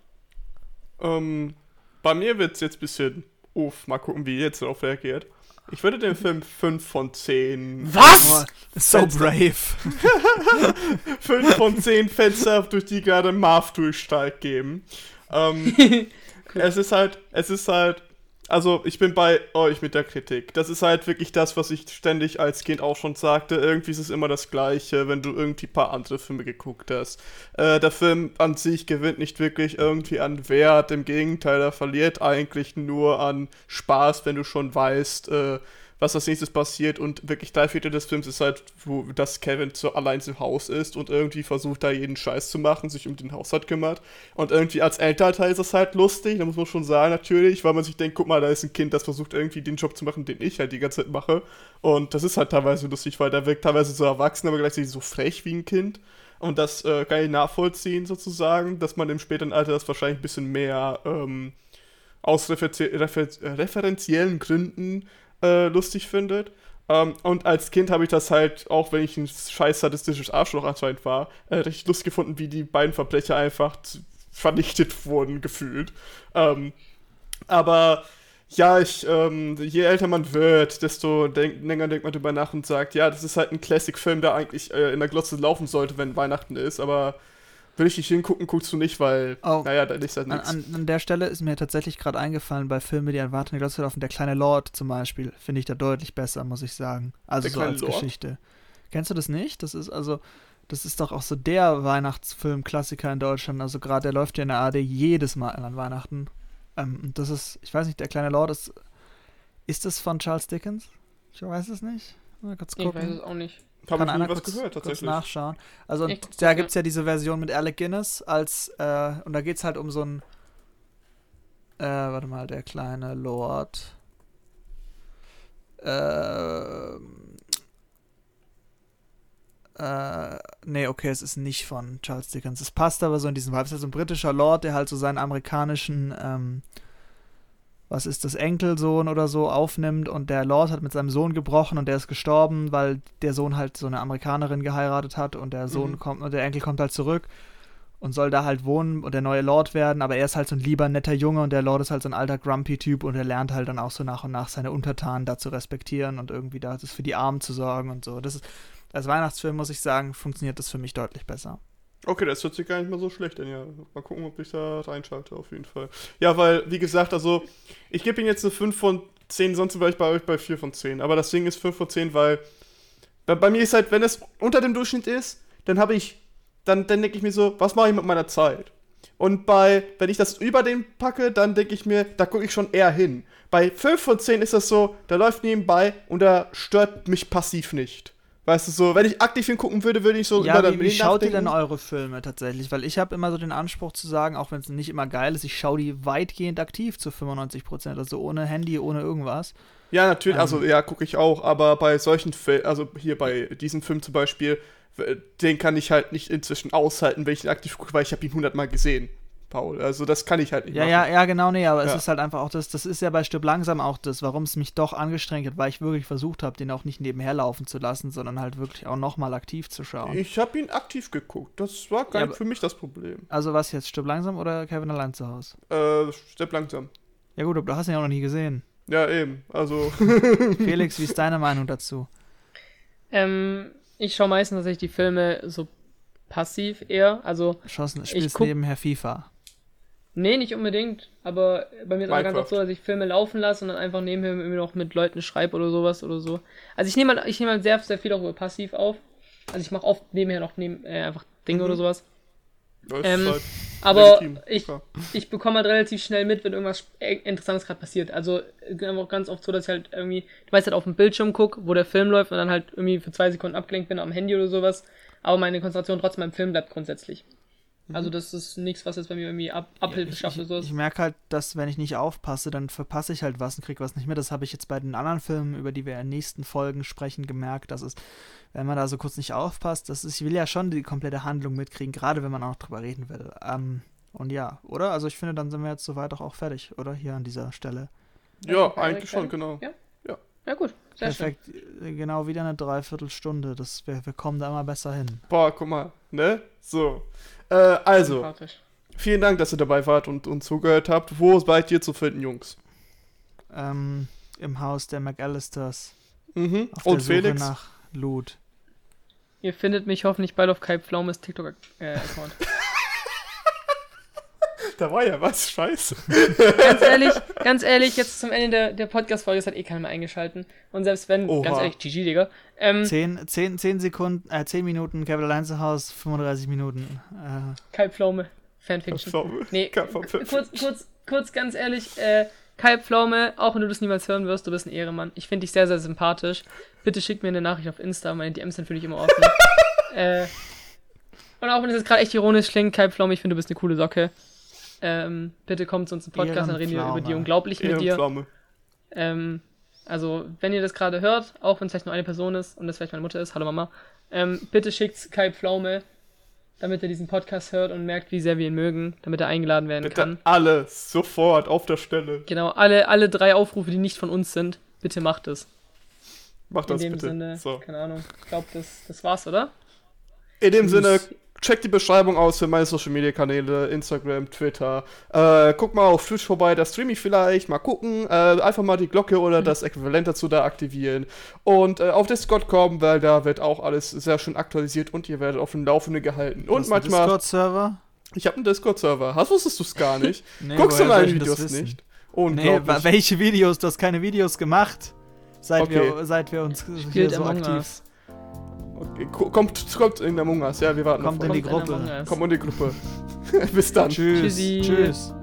Ähm, bei mir wird es jetzt ein bisschen. Uff, mal gucken, wie ihr jetzt darauf reagiert. Ich würde dem Film 5 von 10. Oh, so Fenster. brave. 5 von 10 Fenster, durch die gerade Marv durchsteigt, geben. Ähm, es ist halt, es ist halt, also ich bin bei euch mit der Kritik. Das ist halt wirklich das, was ich ständig als Kind auch schon sagte. Irgendwie ist es immer das Gleiche, wenn du irgendwie ein paar andere Filme geguckt hast. Äh, der Film an sich gewinnt nicht wirklich irgendwie an Wert. Im Gegenteil, er verliert eigentlich nur an Spaß, wenn du schon weißt, äh, was als nächstes passiert und wirklich drei Viertel des Films ist halt, wo dass Kevin zu, allein zu Haus ist und irgendwie versucht da jeden Scheiß zu machen, sich um den Haushalt kümmert. Und irgendwie als Elternteil ist das halt lustig, da muss man schon sagen natürlich, weil man sich denkt, guck mal, da ist ein Kind, das versucht irgendwie den Job zu machen, den ich halt die ganze Zeit mache. Und das ist halt teilweise lustig, weil der wirkt teilweise so erwachsen, aber gleichzeitig so frech wie ein Kind. Und das äh, kann ich nachvollziehen sozusagen, dass man im späteren Alter das wahrscheinlich ein bisschen mehr ähm, aus refer refer referenziellen Gründen äh, lustig findet. Ähm, und als Kind habe ich das halt, auch wenn ich ein scheiß sadistisches Arschloch anscheinend war, äh, recht lustig gefunden, wie die beiden Verbrecher einfach vernichtet wurden, gefühlt. Ähm, aber ja, ich, ähm, je älter man wird, desto denk, länger denkt man drüber nach und sagt, ja, das ist halt ein Classic-Film, der eigentlich äh, in der Glotze laufen sollte, wenn Weihnachten ist, aber will ich nicht hingucken, guckst du nicht, weil, Oh. naja, da ist halt An, nichts. an, an der Stelle ist mir tatsächlich gerade eingefallen, bei Filmen, die an Warten Glotze laufen, der kleine Lord zum Beispiel, finde ich da deutlich besser, muss ich sagen. Also Der so als Lord? Geschichte. Kennst du das nicht? Das ist also, das ist doch auch so der Weihnachtsfilm-Klassiker in Deutschland. Also gerade der läuft ja in der AD jedes Mal an Weihnachten. Ähm, und das ist, ich weiß nicht, der kleine Lord ist, ist das von Charles Dickens? Ich weiß es nicht. Mal kurz Ich gucken. weiß es auch nicht. Kann ich einer kurz, gehört, kurz nachschauen. Also guck's da gibt es ja diese Version mit Alec Guinness als, äh, und da geht es halt um so ein, äh, warte mal, der kleine Lord. Äh, äh, nee, okay, es ist nicht von Charles Dickens. Es passt aber so in diesen Vibe. Es ist halt so ein britischer Lord, der halt so seinen amerikanischen, ähm, was ist das, Enkelsohn oder so aufnimmt und der Lord hat mit seinem Sohn gebrochen und der ist gestorben, weil der Sohn halt so eine Amerikanerin geheiratet hat und der Sohn Mhm. kommt und der Enkel kommt halt zurück und soll da halt wohnen und der neue Lord werden, aber er ist halt so ein lieber, netter Junge und der Lord ist halt so ein alter Grumpy-Typ und er lernt halt dann auch so nach und nach seine Untertanen da zu respektieren und irgendwie da das für die Armen zu sorgen und so. Das ist, als Weihnachtsfilm, muss ich sagen, funktioniert das für mich deutlich besser. Okay, das hört sich gar nicht mal so schlecht an, ja. Mal gucken, ob ich da reinschalte, auf jeden Fall. Ja, weil, wie gesagt, also, ich gebe ihm jetzt eine 5 von 10, sonst wäre ich bei euch bei 4 von 10. Aber das Ding ist 5 von 10, weil bei, bei mir ist halt, wenn es unter dem Durchschnitt ist, dann habe ich, dann, dann denke ich mir so, was mache ich mit meiner Zeit? Und bei, wenn ich das über den packe, dann denke ich mir, da gucke ich schon eher hin. Bei 5 von 10 ist das so, da läuft nebenbei und da stört mich passiv nicht. Weißt du, so, wenn ich aktiv hingucken würde, würde ich so Ja, über wie, wie schaut ihr denn eure Filme tatsächlich? Weil ich habe immer so den Anspruch zu sagen, auch wenn es nicht immer geil ist, ich schaue die weitgehend aktiv zu 95%, also ohne Handy, ohne irgendwas. Ja, natürlich, Ähm. also ja, gucke ich auch, aber bei solchen Filmen, also hier bei diesem Film zum Beispiel, den kann ich halt nicht inzwischen aushalten, wenn ich ihn aktiv gucke, weil ich habe ihn hundertmal gesehen, Paul. Also das kann ich halt nicht Ja, machen. ja, ja, genau, nee, aber es Ja. ist halt einfach auch das, das ist ja bei Stück langsam auch das, warum es mich doch angestrengt hat, weil ich wirklich versucht habe, den auch nicht nebenher laufen zu lassen, sondern halt wirklich auch nochmal aktiv zu schauen. Ich habe ihn aktiv geguckt, das war gar Ja, nicht für mich das Problem. also was jetzt, Stück langsam oder Kevin allein zu Hause? Äh, Stepp langsam. Ja gut, aber du hast ihn ja auch noch nie gesehen. Ja, eben, also, Felix, wie ist deine Meinung dazu? Ähm, ich schaue meistens tatsächlich die Filme so passiv eher. Also, Schossen, spielst guck- nebenher FIFA. Nee, nicht unbedingt. Aber bei mir ist es auch ganz oft so, dass ich Filme laufen lasse und dann einfach nebenher irgendwie noch mit Leuten schreibe oder sowas oder so. Also ich nehme halt, ich nehme halt sehr, sehr viel auch über passiv auf. Also ich mache oft nebenher noch neben, äh, einfach Dinge Mhm. oder sowas. Ähm, halt Aber legitim, ich, klar. ich bekomme halt relativ schnell mit, wenn irgendwas äh, Interessantes gerade passiert. Also einfach ganz oft so, dass ich halt irgendwie, ich weiß halt auf dem Bildschirm gucke, wo der Film läuft und dann halt irgendwie für zwei Sekunden abgelenkt bin am Handy oder sowas. Aber meine Konzentration trotzdem beim Film bleibt grundsätzlich. Also das ist nichts, was jetzt bei mir irgendwie Ab Abhilfe ich, schafft oder ich, ich merke halt, dass wenn ich nicht aufpasse, dann verpasse ich halt was und krieg was nicht mit. Das habe ich jetzt bei den anderen Filmen, über die wir in den nächsten Folgen sprechen, gemerkt, dass es, wenn man da so kurz nicht aufpasst, das ist, ich will ja schon die komplette Handlung mitkriegen, gerade wenn man auch noch drüber reden will. Ähm, und ja, oder? Also ich finde, dann sind wir jetzt soweit auch, auch fertig, oder? Hier an dieser Stelle. Ja, Okay, eigentlich schon, genau. Ja. Ja gut, sehr Perfekt, äh, genau wieder eine Dreiviertelstunde. Das, wir, wir kommen da immer besser hin. Boah, guck mal, ne? So. Äh, also, vielen Dank, dass ihr dabei wart und uns zugehört habt. Wo seid ihr zu finden, Jungs? Ähm, Im Haus der McAllisters. Mhm. Auf Und der Suche Felix? nach Loot. Ihr findet mich hoffentlich bald auf Kai Pflaumes TikTok-Account. Da war ja was, scheiße. ganz ehrlich, ganz ehrlich, jetzt zum Ende der, der Podcast-Folge ist halt eh keiner mehr eingeschalten. Und selbst wenn, Oha. ganz ehrlich, GG, Digga. Ähm, 10, 10, 10 Sekunden, äh, 10 Minuten Kevin allein zu Hause, 35 Minuten. Äh, Kai Pflaume, Fanfiction. Pflaume. Nee, Kai Pflaume. kurz, kurz, kurz, ganz ehrlich, äh, Kai Pflaume, auch wenn du das niemals hören wirst, du bist ein Ehremann. Ich finde dich sehr, sehr sympathisch. Bitte schick mir eine Nachricht auf Insta, meine DMs sind für dich immer offen. äh, und auch wenn es jetzt gerade echt ironisch klingt, Kai Pflaume, ich finde, du bist eine coole Socke. Ähm, bitte komm zu uns im Podcast, dann reden wir über die Ehrenpflaume. unglaublich mit dir. Ähm, also, wenn ihr das gerade hört, auch wenn es vielleicht nur eine Person ist und das vielleicht meine Mutter ist, hallo Mama, ähm, bitte schickt's Kai Pflaume, damit er diesen Podcast hört und merkt, wie sehr wir ihn mögen, damit er eingeladen werden Bitte kann. alle sofort auf der Stelle. Genau, alle, alle drei Aufrufe, die nicht von uns sind, bitte macht es. Macht In das dem bitte. Sinne, So. keine Ahnung, ich glaube, das, das war's, oder? In dem Tschüss. Sinne, check die Beschreibung aus für meine Social Media Kanäle, Instagram, Twitter. Äh, guck mal auf Twitch vorbei, da streame ich vielleicht. Mal gucken. Äh, einfach mal die Glocke oder das Äquivalent dazu da aktivieren. Und äh, auf Discord kommen, weil da wird auch alles sehr schön aktualisiert und ihr werdet auf dem Laufenden gehalten. Und manchmal. Discord-Server? Ich habe einen Discord-Server. Hast wusstest du es gar nicht? Nee, Guckst du meine Videos nicht? Nee, Unglaublich. wa- welche Videos? Du hast keine Videos gemacht. Seit, Okay. wir, seit wir uns hier Spielt so Among aktiv Us. Okay, ko- kommt, kommt in Among Us. Ja, wir warten Kommt auf in die Kommt Gruppe. Among Us. Komm in die Gruppe. Bis dann. Tschüss. Tschüssi. Tschüss.